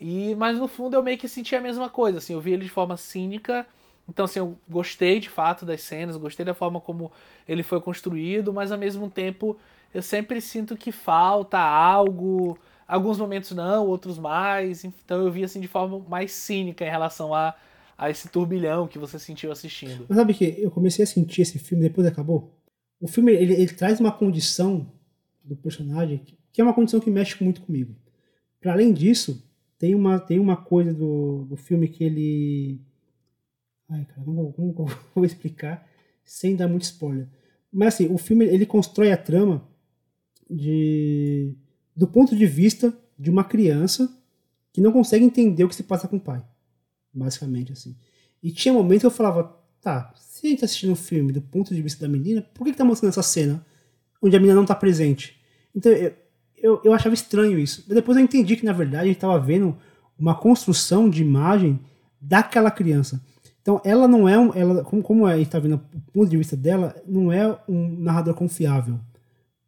E, mas no fundo eu meio que senti a mesma coisa, assim. Eu vi ele de forma cínica. Então, assim, eu gostei de fato das cenas, gostei da forma como ele foi construído, mas ao mesmo tempo eu sempre sinto que falta algo. Alguns momentos não, outros mais. Então eu vi assim de forma mais cínica em relação a, a esse turbilhão que você sentiu assistindo. Mas sabe que eu comecei a sentir esse filme depois acabou? O filme ele, ele traz uma condição do personagem, que é uma condição que mexe muito comigo. Para além disso, tem uma, tem uma coisa do, do filme que ele. Ai, cara, como, vou explicar sem dar muito spoiler? Mas assim, o filme ele constrói a trama de do ponto de vista de uma criança que não consegue entender o que se passa com o pai. Basicamente, assim. E tinha momentos que eu falava, tá, se a gente tá assistindo um filme do ponto de vista da menina, por que, que tá mostrando essa cena onde a menina não está presente. Então eu, eu, eu, achava estranho isso. Depois eu entendi que na verdade a gente estava vendo uma construção de imagem daquela criança. Então ela não é um, ela como, como a gente está vendo o ponto de vista dela, não é um narrador confiável.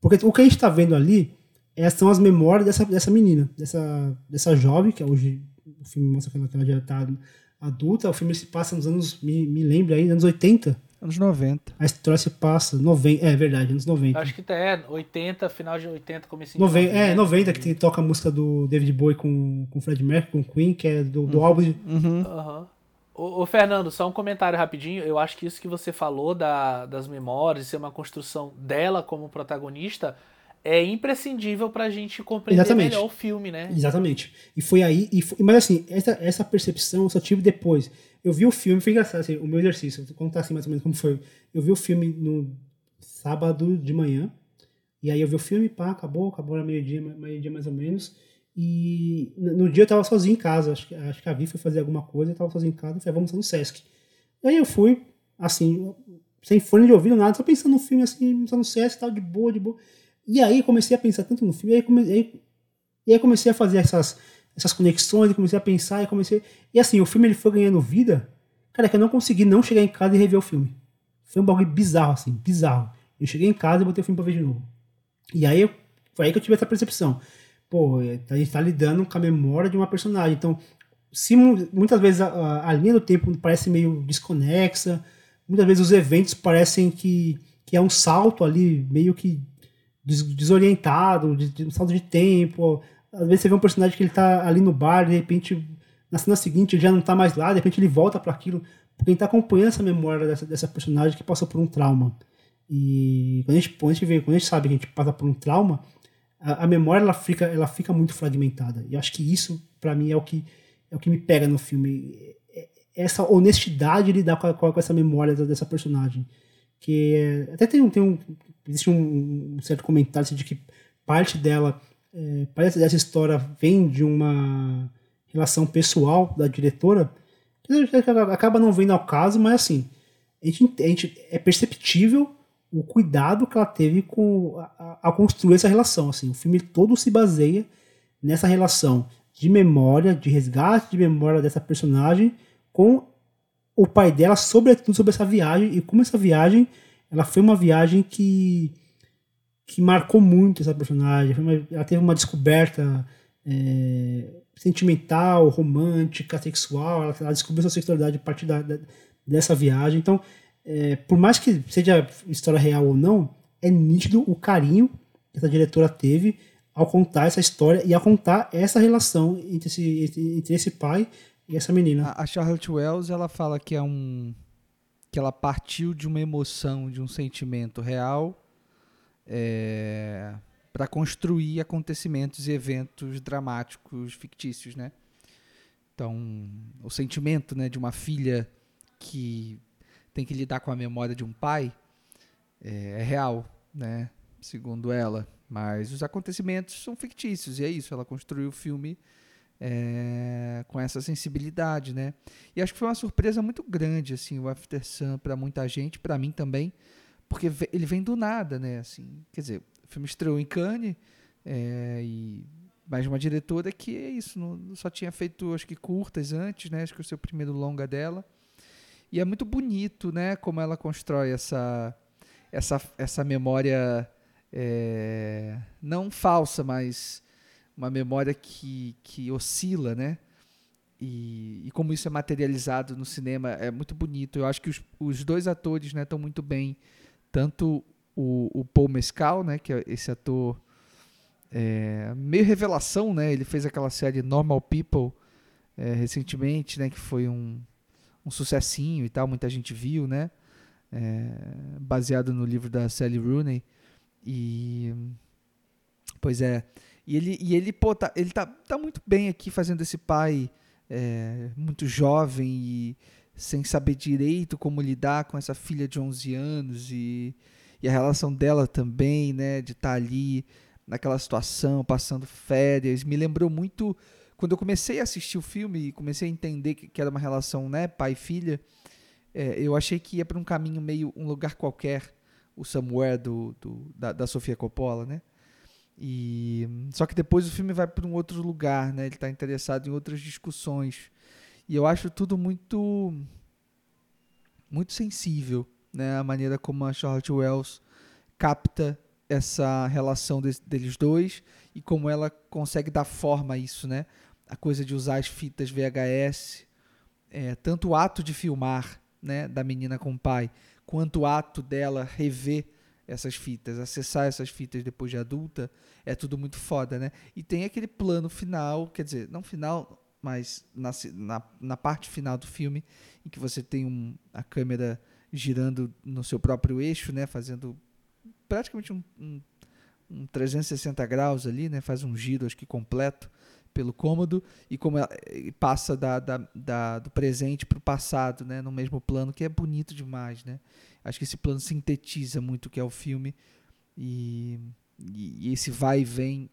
Porque o que a gente está vendo ali é, são as memórias dessa, dessa menina, dessa, dessa jovem, que hoje o filme mostra que ela, que ela já está adulta. O filme se passa nos anos, me, me lembra aí, anos 80. Anos 90. A história se passa, 90, é verdade, anos 90. Acho que tá, é 80, final de 80, comecinho 90, de 90. É, 90 que tem, toca a música do David Bowie com, com Fred Mercury, com Queen, que é do, do uhum. álbum de... Uhum. Uhum. Ô, ô, Fernando, só um comentário rapidinho. Eu acho que isso que você falou da, das memórias, ser uma construção dela como protagonista, é imprescindível pra gente compreender Exatamente. melhor o filme, né? Exatamente. E foi aí. E foi, mas assim, essa, essa percepção eu só tive depois. Eu vi o filme, foi engraçado, assim, o meu exercício, vou contar assim mais ou menos como foi. Eu vi o filme no sábado de manhã, e aí eu vi o filme, pá, acabou, acabou era meio-dia, meio-dia mais ou menos. E no dia eu tava sozinho em casa, acho que, acho que a Vi foi fazer alguma coisa, eu tava sozinho em casa, falei, vamos no Sesc. E aí eu fui, assim, sem fone de ouvido, nada, só pensando no filme, assim, só no Sesc, tal, de boa, de boa. E aí comecei a pensar tanto no filme, e aí, comecei, e aí comecei a fazer essas, essas conexões, e comecei a pensar, e comecei... E assim, o filme ele foi ganhando vida, cara, que eu não consegui não chegar em casa e rever o filme. Foi um bagulho bizarro, assim, bizarro. Eu cheguei em casa e botei o filme pra ver de novo. E aí, foi aí que eu tive essa percepção. Pô, é, a gente tá lidando com a memória de uma personagem. Então, se muitas vezes a, a linha do tempo parece meio desconexa, muitas vezes os eventos parecem que, que é um salto ali, meio que desorientado, de, de, um salto de tempo. Às vezes você vê um personagem que ele tá ali no bar, de repente, na cena seguinte ele já não tá mais lá, de repente ele volta para aquilo, porque a gente tá acompanhando essa memória dessa, dessa personagem que passou por um trauma. E quando a gente, quando a gente vê, quando a gente sabe que a gente passa por um trauma, a, a memória ela fica, ela fica muito fragmentada. E acho que isso, para mim, é o que é o que me pega no filme. É, é essa honestidade de lidar com, com essa memória dessa personagem. Que é, até tem, tem um, existe um, um certo comentário assim, de que parte dela, é, parece dessa história vem de uma relação pessoal da diretora, que acaba não vendo ao caso, mas assim, a gente, a gente é perceptível o cuidado que ela teve com a, construir essa relação. Assim, o filme todo se baseia nessa relação de memória, de resgate de memória dessa personagem com o pai dela, sobretudo sobre essa viagem e como essa viagem ela foi uma viagem que que marcou muito essa personagem. Uma, ela teve uma descoberta é, sentimental, romântica, sexual. Ela, ela, descobriu sua sexualidade a partir da, da, dessa viagem. Então, é, por mais que seja história real ou não, é nítido o carinho que essa diretora teve ao contar essa história e ao contar essa relação entre esse, entre, entre esse pai e essa menina. A Charlotte Wells ela fala que é um que ela partiu de uma emoção, de um sentimento real, é, para construir acontecimentos e eventos dramáticos fictícios, né? Então, o sentimento, né, de uma filha que tem que lidar com a memória de um pai, é, é real, né? Segundo ela. Mas os acontecimentos são fictícios, e é isso. Ela construiu o filme é, com essa sensibilidade, né? E acho que foi uma surpresa muito grande, assim, o After Sun para muita gente, para mim também, porque ele vem do nada, né? Assim, quer dizer, o filme estreou em Cannes, é, e mais uma diretora que é isso, não, só tinha feito, acho que curtas antes, né? Acho que o seu primeiro longa dela. E é muito bonito, né? Como ela constrói essa, essa, essa memória é, não falsa, mas uma memória que, que oscila, né? E, e, como isso é materializado no cinema é muito bonito. Eu acho que os, os dois atores estão né, muito bem. Tanto o, o Paul Mescal, né, que é esse ator é, meio revelação, né? Ele fez aquela série Normal People é, recentemente, né? Que foi um, um sucessinho e tal, muita gente viu, né? É, baseado no livro da Sally Rooney. E pois é, e ele, e ele, pô, tá, ele tá, tá muito bem aqui fazendo esse pai é, muito jovem e sem saber direito como lidar com essa filha de 11 anos e, e a relação dela também, né, de estar tá ali naquela situação, passando férias. Me lembrou muito quando eu comecei a assistir o filme e comecei a entender que, que era uma relação, né, pai e filha. É, eu achei que ia para um caminho meio um lugar qualquer, o Somewhere do, do da, da Sofia Coppola, né? E só que depois o filme vai para um outro lugar, né? Ele está interessado em outras discussões. E eu acho tudo muito muito sensível, né? A maneira como a Charlotte Wells capta essa relação de, deles dois e como ela consegue dar forma a isso, né? A coisa de usar as fitas VHS, é, tanto o ato de filmar, né, da menina com o pai, quanto o ato dela rever essas fitas, acessar essas fitas depois de adulta, é tudo muito foda, né? E tem aquele plano final, quer dizer, não final, mas na, na, na parte final do filme, em que você tem um, a câmera girando no seu próprio eixo, né? Fazendo praticamente um, um, um 360 graus ali, né? Faz um giro, acho que completo, pelo cômodo e como ela passa da, da, da do presente para o passado, né, no mesmo plano, que é bonito demais, né? Acho que esse plano sintetiza muito o que é o filme e, e, e esse vai e vem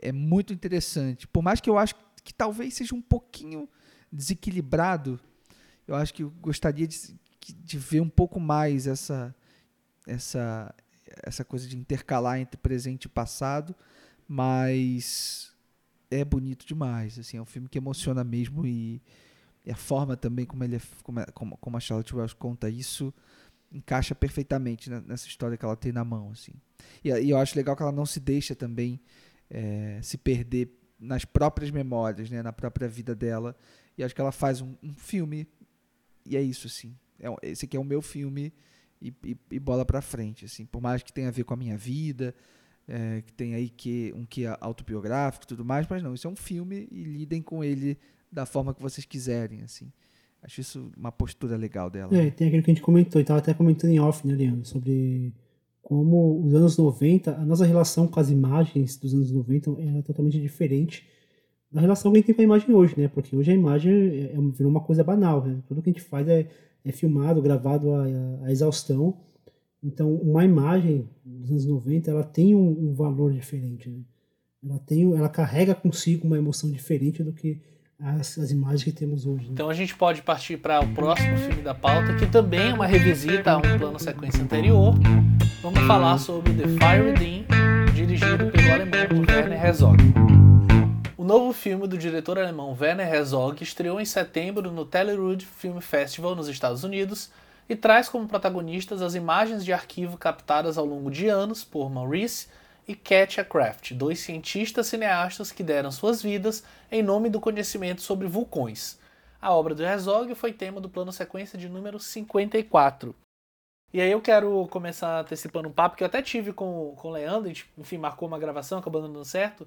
é muito interessante. Por mais que eu acho que talvez seja um pouquinho desequilibrado, eu acho que eu gostaria de, de ver um pouco mais essa essa essa coisa de intercalar entre presente e passado, mas é bonito demais, assim, é um filme que emociona mesmo e, e a forma também como ele é, como, é, como, a Charlotte Wells conta isso encaixa perfeitamente nessa história que ela tem na mão, assim. E, e eu acho legal que ela não se deixa também é, se perder nas próprias memórias, né, na própria vida dela. E acho que ela faz um, um filme e é isso, assim. É, esse aqui é o meu filme e, e, e bola para frente, assim. Por mais que tenha a ver com a minha vida, é, que tem aí que, um que é autobiográfico e tudo mais, mas não, isso é um filme e lidem com ele da forma que vocês quiserem, assim. Acho isso uma postura legal dela. É, tem aquilo que a gente comentou, e tava até comentando em off, né, Leandro, sobre como os anos 90, a nossa relação com as imagens dos anos 90 era totalmente diferente da relação que a gente tem com a imagem hoje, né? Porque hoje a imagem é, é, virou uma coisa banal, né? Tudo que a gente faz é, é filmado, gravado a, a, a exaustão, então, uma imagem dos anos 90, ela tem um, um valor diferente, né? Ela, tem, ela carrega consigo uma emoção diferente do que as, as imagens que temos hoje. Né? Então a gente pode partir para o próximo filme da pauta, que também é uma revisita a um plano sequência anterior. Vamos falar sobre The Fire Within, dirigido pelo alemão Werner Herzog. O novo filme do diretor alemão Werner Herzog estreou em setembro no Tellerud Film Festival nos Estados Unidos e traz como protagonistas as imagens de arquivo captadas ao longo de anos por Maurice e Katja Kraft, dois cientistas cineastas que deram suas vidas em nome do conhecimento sobre vulcões. A obra do Herzog foi tema do plano sequência de número 54. E aí eu quero começar antecipando um papo que eu até tive com, com o Leandro, a gente, enfim, marcou uma gravação, acabou dando certo,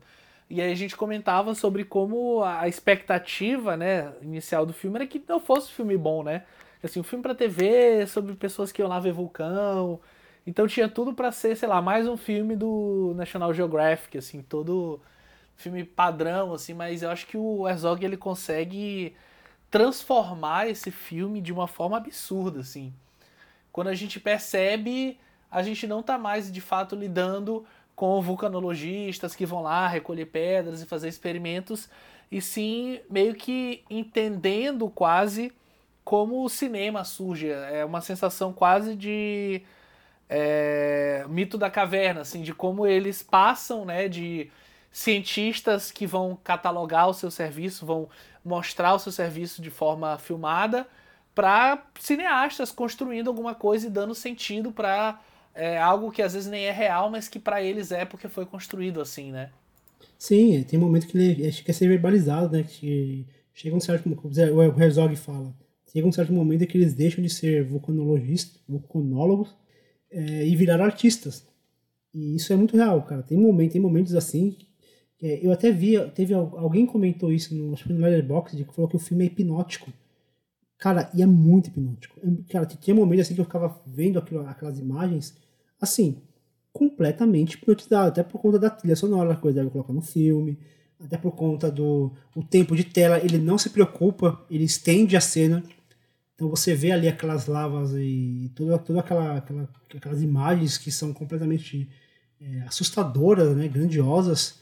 e aí a gente comentava sobre como a expectativa, né, inicial do filme era que não fosse um filme bom, né? assim, um filme para TV sobre pessoas que iam lá ver vulcão. Então tinha tudo para ser, sei lá, mais um filme do National Geographic, assim, todo filme padrão, assim, mas eu acho que o Herzog ele consegue transformar esse filme de uma forma absurda, assim. Quando a gente percebe, a gente não está mais de fato lidando com vulcanologistas que vão lá recolher pedras e fazer experimentos, e sim meio que entendendo quase como o cinema surge. É uma sensação quase de é, mito da caverna, assim, de como eles passam, né, de cientistas que vão catalogar o seu serviço, vão mostrar o seu serviço de forma filmada, para cineastas construindo alguma coisa e dando sentido para é, algo que às vezes nem é real, mas que para eles é porque foi construído assim, né? Sim, tem um momento que ele quer ser verbalizado, né? Que chega um certo o Herzog fala, chega um certo momento em que eles deixam de ser vulcanologistas, vulcanólogos é, e virar artistas. E isso é muito real, cara. Tem momentos, tem momentos assim. É, eu até vi, teve alguém comentou isso no, acho no Letterboxd, que falou que o filme é hipnótico. Cara, e é muito hipnótico. Cara, tinha momentos assim que eu ficava vendo aquilo, aquelas imagens, assim, completamente hipnotizado, até por conta da trilha sonora, coisa que colocar no filme, até por conta do o tempo de tela, ele não se preocupa, ele estende a cena. Então você vê ali aquelas lavas e toda, toda aquela, aquela aquelas imagens que são completamente é, assustadoras, né, grandiosas.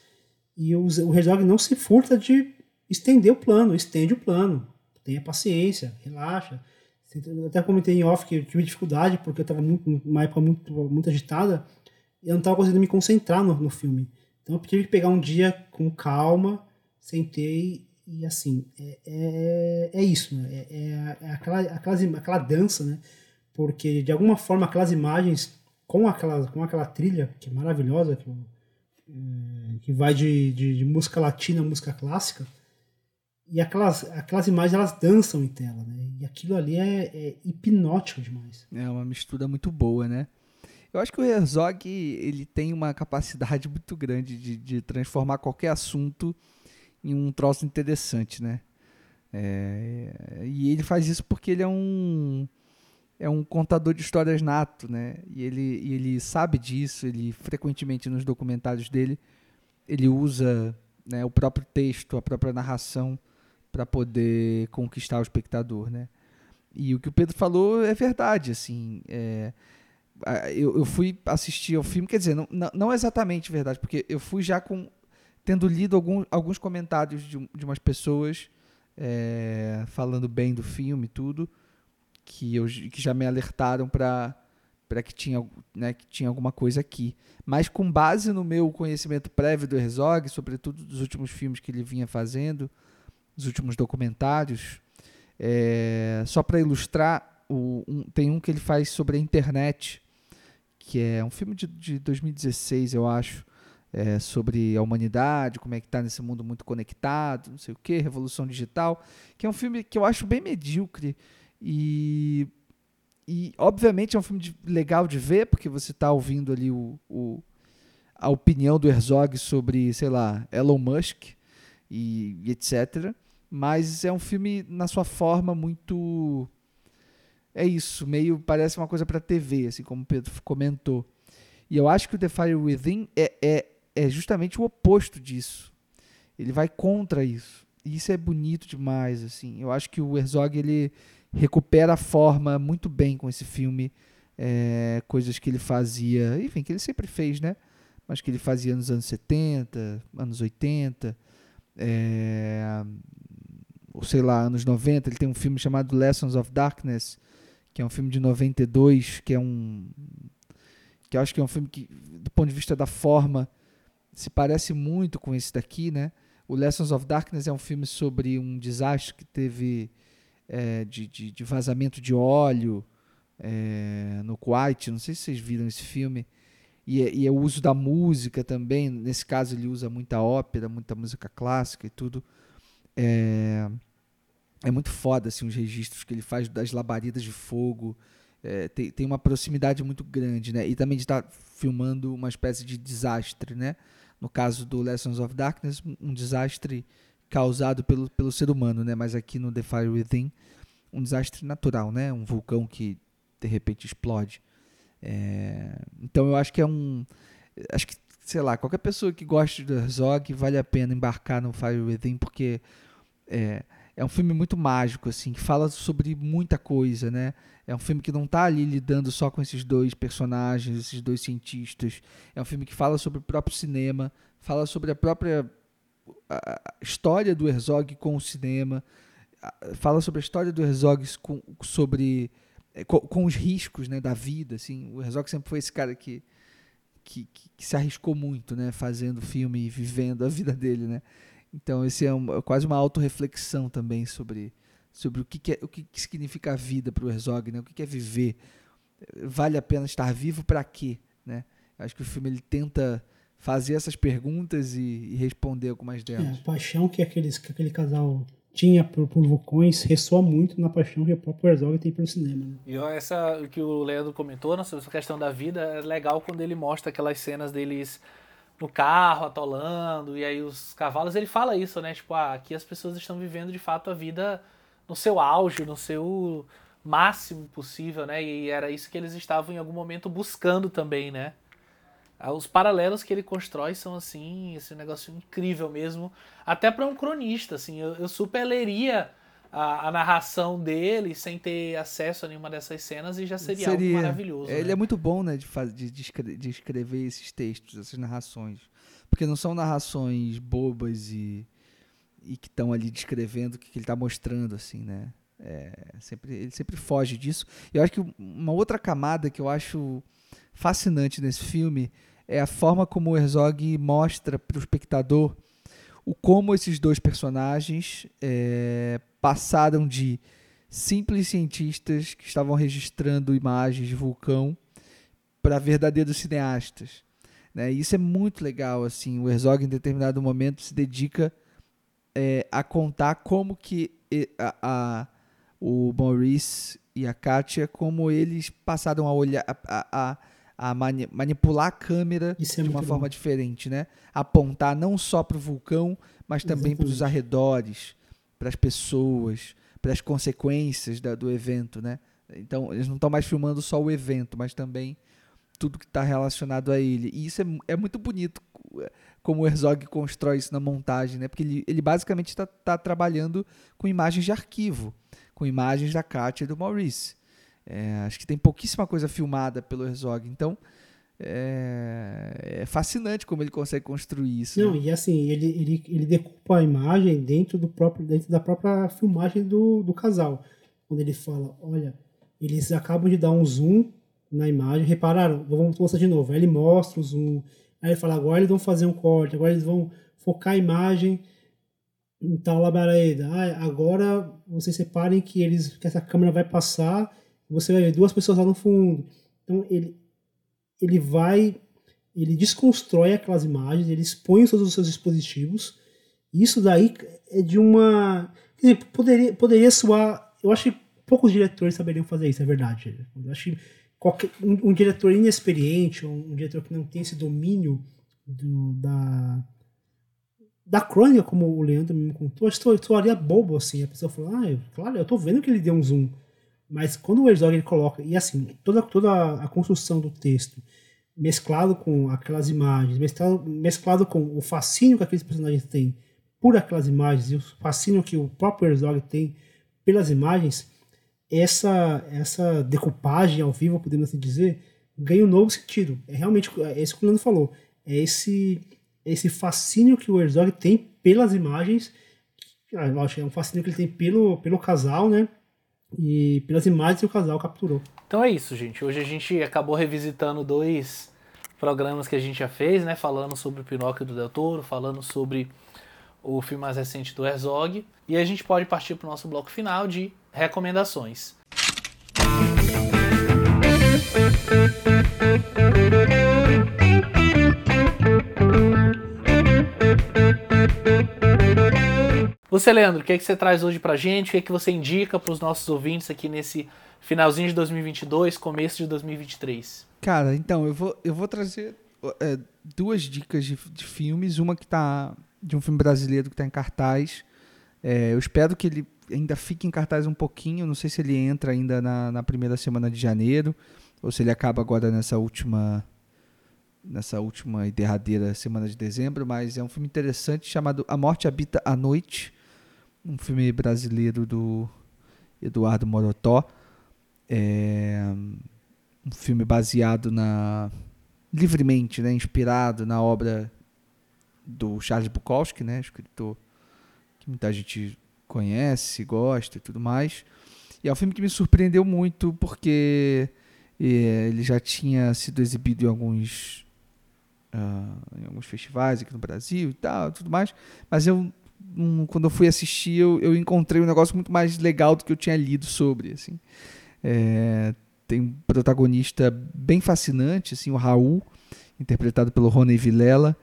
E o, o Herzog não se furta de estender o plano, estende o plano. Tenha paciência, relaxa. Eu até comentei em off que eu tive dificuldade porque eu estava numa época muito, muito agitada e eu não estava conseguindo me concentrar no, no filme. Então eu tive que pegar um dia com calma, sentei e assim, é, é, é isso, né? É, é, é aquela, aquela, aquela dança, né? Porque de alguma forma aquelas imagens com aquela, com aquela trilha, que é maravilhosa, que, é, que vai de, de, de, música latina a música clássica, e aquelas, aquelas imagens elas dançam em tela, né? E aquilo ali é, é hipnótico demais. É uma mistura muito boa, né? Eu acho que o Herzog ele tem uma capacidade muito grande de, de transformar qualquer assunto em um troço interessante, né? É, e ele faz isso porque ele é um é um contador de histórias nato, né? E ele, e ele sabe disso. Ele frequentemente nos documentários dele ele usa né, o próprio texto, a própria narração para poder conquistar o espectador, né? E o que o Pedro falou é verdade, assim. É, eu, eu fui assistir ao filme, quer dizer, não, não exatamente verdade, porque eu fui já com tendo lido algum, alguns comentários de, de umas pessoas é, falando bem do filme e tudo, que, eu, que já me alertaram para para que tinha, né, que tinha alguma coisa aqui. Mas com base no meu conhecimento prévio do Herzog, sobretudo dos últimos filmes que ele vinha fazendo, dos últimos documentários, é, só para ilustrar, o, um, tem um que ele faz sobre a internet, que é um filme de, de 2016, eu acho, é, sobre a humanidade, como é que está nesse mundo muito conectado, não sei o que, revolução digital, que é um filme que eu acho bem medíocre e, e obviamente é um filme de, legal de ver, porque você está ouvindo ali o, o, a opinião do Herzog sobre, sei lá, Elon Musk e, e etc. Mas é um filme na sua forma muito é isso, meio parece uma coisa para TV, assim como o Pedro comentou. E eu acho que o The Fire Within é, é, é justamente o oposto disso. Ele vai contra isso. E isso é bonito demais, assim. Eu acho que o Herzog ele recupera a forma muito bem com esse filme, é, coisas que ele fazia, enfim, que ele sempre fez, né? Mas que ele fazia nos anos 70, anos 80, é, ou sei lá, anos 90. Ele tem um filme chamado Lessons of Darkness, que é um filme de 92, que é um que eu acho que é um filme que do ponto de vista da forma se parece muito com esse daqui, né? O Lessons of Darkness é um filme sobre um desastre que teve é, de, de, de, vazamento de óleo é, no Kuwait. Não sei se vocês viram esse filme. E, é, e é o uso da música também. Nesse caso, ele usa muita ópera, muita música clássica e tudo. É, é muito foda assim, os registros que ele faz das labaridas de fogo. É, tem, tem uma proximidade muito grande, né? E também de estar tá filmando uma espécie de desastre, né? no caso do Lessons of Darkness, um desastre causado pelo, pelo ser humano, né? Mas aqui no The Fire Within, um desastre natural, né? Um vulcão que de repente explode. É... Então eu acho que é um, acho que sei lá, qualquer pessoa que goste do Herzog vale a pena embarcar no Fire Within porque é, é um filme muito mágico, assim, que fala sobre muita coisa, né? É um filme que não está ali lidando só com esses dois personagens, esses dois cientistas. É um filme que fala sobre o próprio cinema, fala sobre a própria a história do Herzog com o cinema, fala sobre a história do Herzog com, sobre é, com, com, os riscos, né, da vida, assim. O Herzog sempre foi esse cara que que, que, que se arriscou muito, né, fazendo filme e vivendo a vida dele, né? Então esse é, um, é quase uma autorreflexão também sobre, sobre o, que, que, é, o que, que significa a vida para o Herzog, né? o que, que é viver. Vale a pena estar vivo para quê? Né? Acho que o filme ele tenta fazer essas perguntas e, e responder algumas delas. É, a paixão que, aqueles, que aquele casal tinha por, por vulcões ressoa muito na paixão que o próprio Herzog tem pelo cinema. Né? E essa que o Leandro comentou, essa questão da vida, é legal quando ele mostra aquelas cenas deles no carro, atolando, e aí os cavalos, ele fala isso, né? Tipo, ah, aqui as pessoas estão vivendo de fato a vida no seu auge, no seu máximo possível, né? E era isso que eles estavam em algum momento buscando também, né? Ah, os paralelos que ele constrói são assim, esse negócio incrível mesmo, até para um cronista, assim, eu, eu super leria a, a, narração dele sem ter acesso a nenhuma dessas cenas e já seria, seria. algo maravilhoso. Ele né? é muito bom, né, de, de, de, escrever esses textos, essas narrações. Porque não são narrações bobas e, e que estão ali descrevendo o que, que ele está mostrando, assim, né? É, sempre, ele sempre foge disso. Eu acho que uma outra camada que eu acho fascinante nesse filme é a forma como o Herzog mostra para o espectador o como esses dois personagens é, passaram de simples cientistas que estavam registrando imagens de vulcão para verdadeiros cineastas. Né? isso é muito legal. assim O Herzog, em determinado momento, se dedica é, a contar como que a, a, o Maurice e a Katia, como eles passaram a olhar, a, a, a mani manipular a câmera é de uma forma bom. diferente, né? Apontar não só para o vulcão, mas também para os arredores, para as pessoas, para as consequências da, do evento, né? Então, eles não estão mais filmando só o evento, mas também tudo que está relacionado a ele. E isso é, é muito bonito como o Herzog constrói isso na montagem, né? Porque ele, ele basicamente está tá trabalhando com imagens de arquivo, com imagens da Katia e do Maurice. É, acho que tem pouquíssima coisa filmada pelo Herzog. Então, é, é, fascinante como ele consegue construir isso. Não, né? e assim, ele, ele, ele decupa a imagem dentro, do próprio, dentro da própria filmagem do, do casal. Quando ele fala, olha, eles acabam de dar um zoom na imagem, repararam? Vamos mostrar de novo. Aí ele mostra o zoom, aí ele fala, agora eles vão fazer um corte, agora eles vão focar a imagem em tal labareda. Ah, agora vocês separem que, eles, que essa câmera vai passar, você vai ver duas pessoas lá no fundo. Então ele, ele vai, ele desconstrói aquelas imagens, ele expõe todos os seus dispositivos. Isso daí é de uma, quer dizer, poderia, poderia soar, eu acho que poucos diretores saberiam fazer isso, é verdade. Eu acho que qualquer, um, um diretor inexperiente, um, um, diretor que não tem esse domínio do, da da crônica, como o Leandro me contou, que soaria bobo assim. A pessoa falou, ah, claro, eu tô vendo que ele deu um zoom. Mas quando o Herzog ele coloca, e assim, toda, toda a construção do texto, mesclado com aquelas imagens, mesclado, mesclado com o fascínio que aqueles personagens têm por aquelas imagens e o fascínio que o próprio Herzog tem pelas imagens, essa, essa decupagem ao vivo, podemos assim dizer, ganha um novo sentido. É realmente é isso que o Leandro falou. É esse, esse fascínio que o Herzog tem pelas imagens. Ah, é um fascínio que ele tem pelo, pelo casal, né? E pelas imagens que o casal capturou. Então é isso, gente. Hoje a gente acabou revisitando dois programas que a gente já fez, né? Falando sobre o Pinóquio do Del Toro, falando sobre o filme mais recente do Herzog. E a gente pode partir para o nosso bloco final de recomendações. Você, Leandro, o que, é que você traz hoje pra gente? O que, é que você indica para os nossos ouvintes aqui nesse finalzinho de 2022, começo de 2023? Cara, então, eu vou, eu vou trazer é, duas dicas de, de, filmes. Uma que tá. de um filme brasileiro que está em cartaz. É, eu espero que ele ainda fique em cartaz um pouquinho. Não sei se ele entra ainda na, na primeira semana de janeiro ou se ele acaba agora nessa última nessa última e derradeira semana de dezembro, mas é um filme interessante chamado A Morte Habita a Noite, um filme brasileiro do Eduardo Morotó. É um filme baseado na livremente, né, inspirado na obra do Charles Bukowski, né, escritor que muita gente conhece, gosta e tudo mais. E é um filme que me surpreendeu muito porque é, ele já tinha sido exibido em alguns uh, em alguns festivais aqui no Brasil e tal, tudo mais. Mas eu um, quando eu fui assistir eu, eu, encontrei um negócio muito mais legal do que eu tinha lido sobre, assim. É, tem um protagonista bem fascinante, assim, o Raul, interpretado pelo Rony Vilela.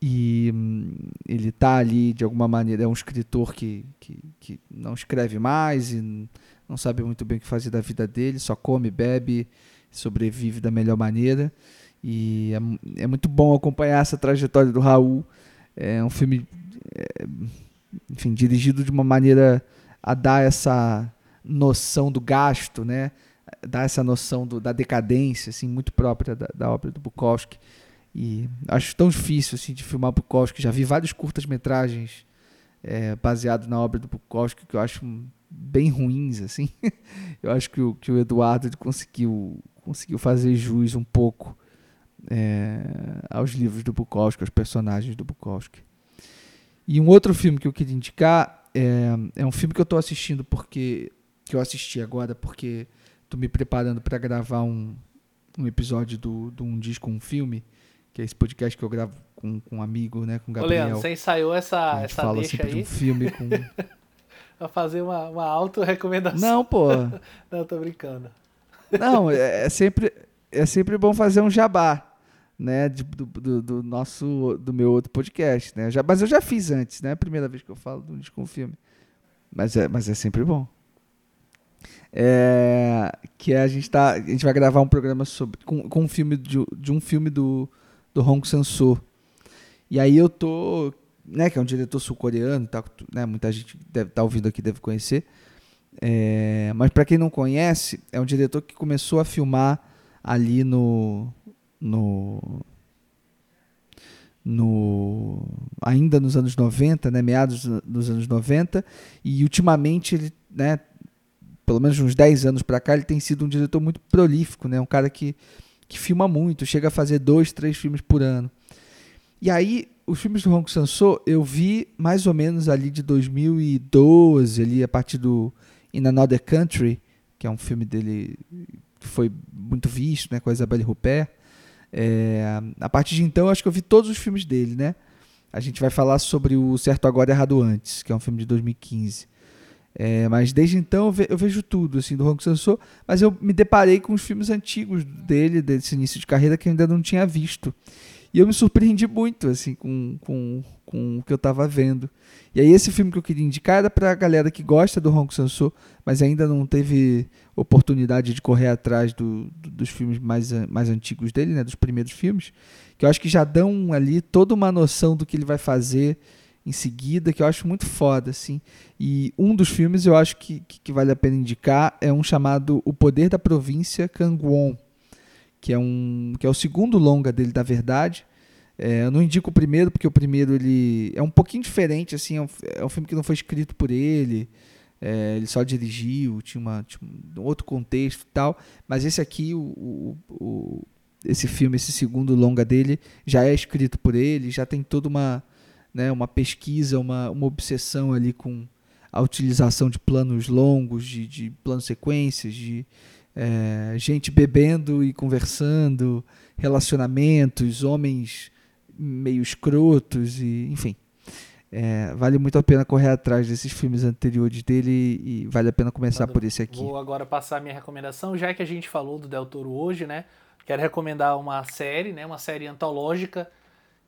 E hum, ele está ali, de alguma maneira, é um escritor que, que, que, não escreve mais e não sabe muito bem o que fazer da vida dele, só come, bebe, sobrevive da melhor maneira. E é, é muito bom acompanhar essa trajetória do Raul. É um filme, é, enfim, dirigido de uma maneira a dar essa noção do gasto, né? dá essa noção do, da decadência assim muito própria da, da, obra do Bukowski. E acho tão difícil assim de filmar Bukowski. Já vi vários curtas metragens é, baseados na obra do Bukowski que eu acho bem ruins assim. Eu acho que o, que o Eduardo conseguiu conseguiu fazer jus um pouco é, aos livros do Bukowski aos personagens do Bukowski. E um outro filme que eu queria indicar é, é um filme que eu estou assistindo porque que eu assisti agora porque tô me preparando para gravar um, um episódio do, do Um Disco, Um Filme, que é esse podcast que eu gravo com, com um amigo, né, com o Gabriel. Ô, Leandro, você ensaiou essa, essa fala deixa sempre aí? de um filme com... pra fazer uma, uma auto-recomendação. Não, pô. Não, tô brincando. Não, é, é, sempre, é sempre bom fazer um jabá, né, de, do, do, do, nosso, do meu outro podcast, né, já, mas eu já fiz antes, né, a primeira vez que eu falo do um disco um filme, mas é, mas é sempre bom. É, que a gente tá, a gente vai gravar um programa sobre com, com um filme de, de um filme do do Hong Sang-soo. E aí eu tô, né, que é um diretor sul-coreano, tá, né, muita gente deve estar tá ouvindo aqui deve conhecer. É, mas para quem não conhece, é um diretor que começou a filmar ali no no no ainda nos anos 90, né, meados dos anos 90, e ultimamente ele, né, pelo menos uns 10 anos para cá, ele tem sido um diretor muito prolífico, né? Um cara que, que filma muito, chega a fazer dois, três filmes por ano. E aí, os filmes do Hong Sang-soo eu vi mais ou menos ali de 2012, ali a partir do In Another Country, que é um filme dele que foi muito visto, né, com a Isabelle Huppert. É, a partir de então, eu acho que eu vi todos os filmes dele, né? A gente vai falar sobre o Certo Agora Errado Antes, que é um filme de 2015. É, mas desde então eu, vejo tudo assim do Hong Sang-soo, mas eu me deparei com os filmes antigos dele, desse início de carreira que eu ainda não tinha visto. E eu me surpreendi muito assim com, com, com o que eu estava vendo. E aí esse filme que eu queria indicar era para a galera que gosta do Hong Sang-soo, mas ainda não teve oportunidade de correr atrás do, do, dos filmes mais, mais antigos dele, né, dos primeiros filmes, que eu acho que já dão ali toda uma noção do que ele vai fazer em seguida, que eu acho muito foda, assim. E um dos filmes eu acho que, que, vale a pena indicar é um chamado O Poder da Província Kangwon, que é, um, que é o segundo longa dele, da verdade. É, eu não indico o primeiro, porque o primeiro ele é um pouquinho diferente, assim, é um, é um filme que não foi escrito por ele, é, ele só dirigiu, tinha, uma, tinha um outro contexto e tal, mas esse aqui, o, o, o, esse filme, esse segundo longa dele, já é escrito por ele, já tem toda uma né, uma pesquisa, uma, uma obsessão ali com a utilização de planos longos, de, de planos sequências, de é, gente bebendo e conversando, relacionamentos, homens meio escrotos, e enfim. É, vale muito a pena correr atrás desses filmes anteriores dele e vale a pena começar por esse aqui. Vou agora passar a minha recomendação, já que a gente falou do Del Toro hoje, né? Quero recomendar uma série, né? Uma série antológica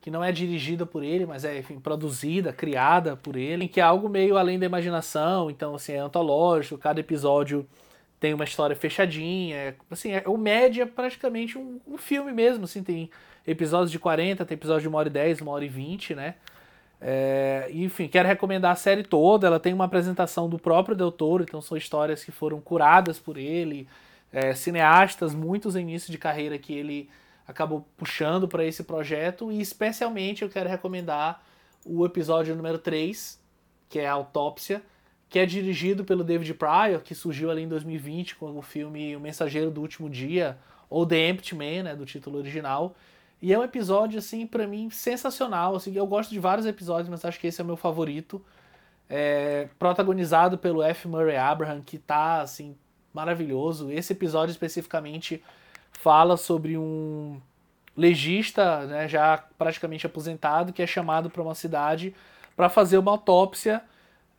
que não é dirigida por ele, mas é enfim, produzida, criada por ele, que é algo meio além da imaginação, então assim, é antológico, cada episódio tem uma história fechadinha, é, assim, é o média praticamente um, um, filme mesmo, assim, tem episódios de 40, tem episódios de 1 hora e 10, 1 hora e 20, né? É, enfim, quero recomendar a série toda, ela tem uma apresentação do próprio Del Toro, então são histórias que foram curadas por ele, é, cineastas, muitos em início de carreira que ele acabou puxando para esse projeto e especialmente eu quero recomendar o episódio número 3, que é a Autópsia, que é dirigido pelo David Pryor, que surgiu ali em 2020 com o filme O Mensageiro do Último Dia, ou The Empty Man, né, do título original. E é um episódio, assim, para mim, sensacional. Assim, eu gosto de vários episódios, mas acho que esse é o meu favorito. É, protagonizado pelo F. Murray Abraham, que tá, assim, maravilhoso. Esse episódio especificamente fala sobre um legista, né, já praticamente aposentado, que é chamado para uma cidade para fazer uma autópsia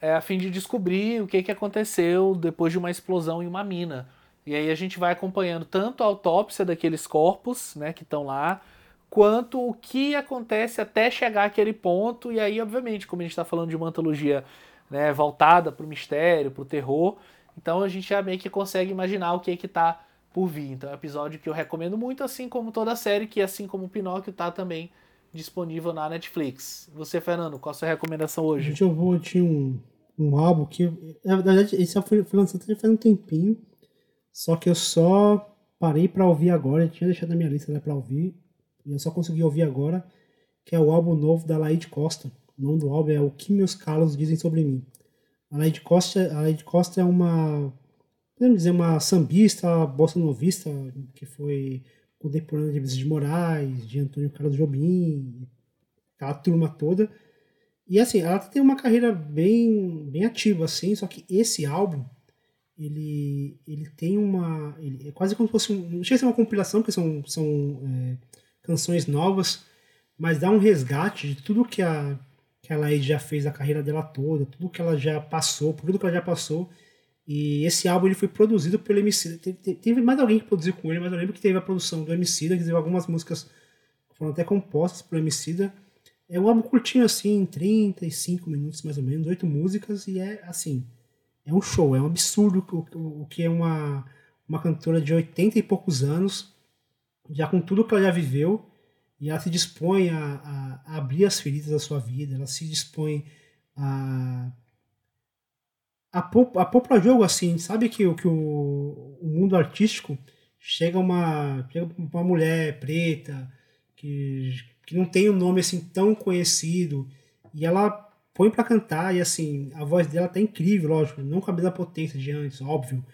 é, a fim de descobrir o que, que aconteceu depois de uma explosão em uma mina. E aí a gente vai acompanhando tanto a autópsia daqueles corpos né, que estão lá, quanto o que acontece até chegar àquele ponto. E aí, obviamente, como a gente está falando de uma antologia né, voltada para o mistério, para o terror, então a gente já meio que consegue imaginar o que que está por vir. Então é um episódio que eu recomendo muito, assim como toda a série, que assim como o Pinóquio está também disponível na Netflix. Você, Fernando, qual a sua recomendação hoje? Gente, eu vou de um, um álbum que, na verdade, esse foi lançado já faz um tempinho, só que eu só parei para ouvir agora, eu tinha deixado na minha lista né, para ouvir, e eu só consegui ouvir agora, que é o álbum novo da Laide Costa. O nome do álbum é O Que Meus Calos Dizem Sobre Mim. A Laide Costa, a Laide Costa é uma, podemos dizer, uma sambista, bossa novista, que foi contemporânea de Vinícius de Moraes, de Antônio Carlos Jobim, aquela turma toda. E assim, ela tem uma carreira bem, bem ativa, assim, só que esse álbum, ele, ele tem uma. Ele é quase como se fosse. Não chega a ser uma compilação, porque são, são é, canções novas, mas dá um resgate de tudo que a, que a Laide já fez a carreira dela toda, tudo que ela já passou, por tudo que ela já passou. E esse álbum ele foi produzido pelo MC. Teve, teve, mais alguém que produziu com ele, mas eu lembro que teve a produção do MC, que teve algumas músicas que foram até compostas pelo MC. É um álbum curtinho assim, 35 minutos mais ou menos, oito músicas, e é assim, é um show, é um absurdo o, o que é uma, uma cantora de 80 e poucos anos, já com tudo que ela já viveu, e ela se dispõe a, a, a abrir as feridas da sua vida, ela se dispõe a a a pôr pra jogo assim, sabe que, que o, o mundo artístico chega uma, chega uma mulher preta que, que não tem um nome assim tão conhecido e ela põe para cantar e assim, a voz dela tá incrível, lógico, não com a mesma potência de antes, óbvio,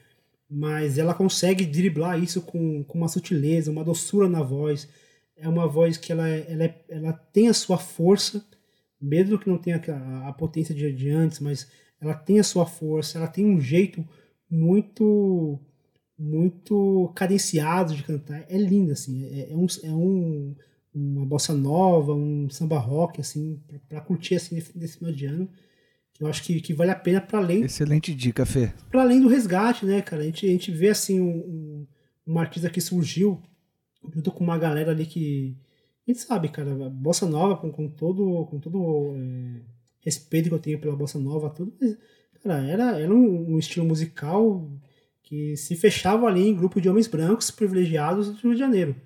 mas ela consegue driblar isso com, com uma sutileza, uma doçura na voz. É uma voz que ela, ela, é, ela tem a sua força, mesmo que não tenha a, a potência de, de antes, mas ela tem a sua força, ela tem um jeito muito muito cadenciado de cantar. É linda, assim. É, é, um, é um, uma bossa nova, um samba rock, assim, para curtir assim nesse final de ano. Que eu acho que, que vale a pena para além. Excelente dica, Fê. Para além do resgate, né, cara? A gente, a gente vê assim um, um, uma artista que surgiu junto com uma galera ali que. A gente sabe, cara, bossa nova com, com todo. Com todo é, respeito que eu tenho pela bossa nova, tudo, mas, cara, era, era um, um, estilo musical que se fechava ali em grupo de homens brancos privilegiados do Rio de Janeiro.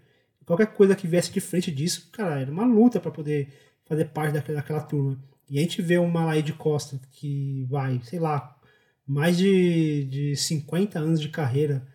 Qualquer coisa que viesse de frente disso, cara, era uma luta para poder fazer parte daquela, daquela turma. E a gente vê uma Laide Costa que vai, sei lá, mais de, de 50 anos de carreira,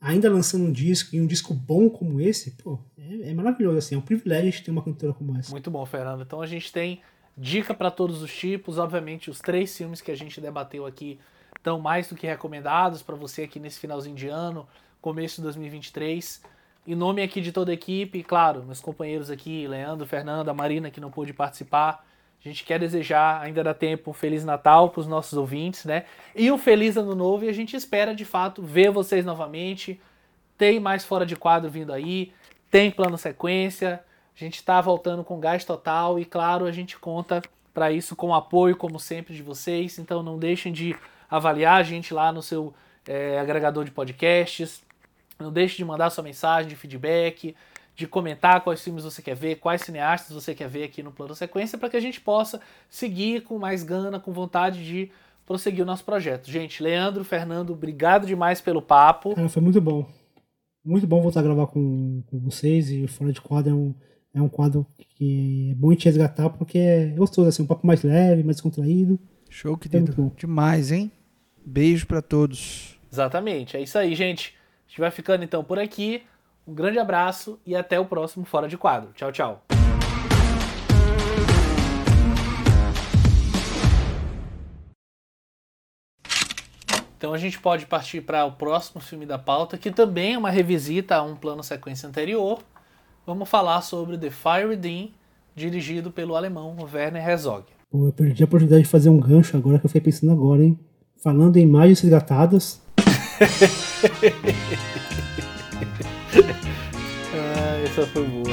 ainda lançando um disco e um disco bom como esse, pô, é, é maravilhoso, assim, é um privilégio a gente ter uma cantora como essa. Muito bom, Fernando. Então a gente tem Dica para todos os tipos, obviamente os três filmes que a gente debateu aqui estão mais do que recomendados para você aqui nesse finalzinho de ano, começo de 2023. Em nome aqui de toda a equipe, claro, meus companheiros aqui, Leandro, Fernanda, Marina, que não pôde participar, a gente quer desejar, ainda dá tempo, um Feliz Natal para os nossos ouvintes, né? E um Feliz Ano Novo e a gente espera, de fato, ver vocês novamente. Tem mais Fora de Quadro vindo aí, tem plano sequência, a gente está voltando com gás total e, claro, a gente conta para isso com o apoio, como sempre, de vocês. Então não deixem de avaliar a gente lá no seu é, agregador de podcasts. Não deixe de mandar sua mensagem de feedback, de comentar quais filmes você quer ver, quais cineastas você quer ver aqui no Plano Sequência, para que a gente possa seguir com mais gana, com vontade de prosseguir o nosso projeto. Gente, Leandro, Fernando, obrigado demais pelo papo. Cara, foi muito bom. Muito bom voltar a gravar com, com vocês e Fora de Quadro é um é um quadro que é bom te resgatar porque é gostoso, assim, um papo mais leve, mais contraído. Show, querido. É Demais, hein? Beijo para todos. Exatamente, é isso aí, gente. A gente vai ficando então por aqui. Um grande abraço e até o próximo Fora de Quadro. Tchau, tchau. Então a gente pode partir para o próximo filme da pauta, que também é uma revisita a um plano sequência anterior. Vamos falar sobre The Fire Dean, dirigido pelo alemão Werner Herzog. Pô, eu perdi a oportunidade de fazer um gancho agora que eu fiquei pensando agora, hein? Falando em imagens resgatadas. ah, essa foi boa.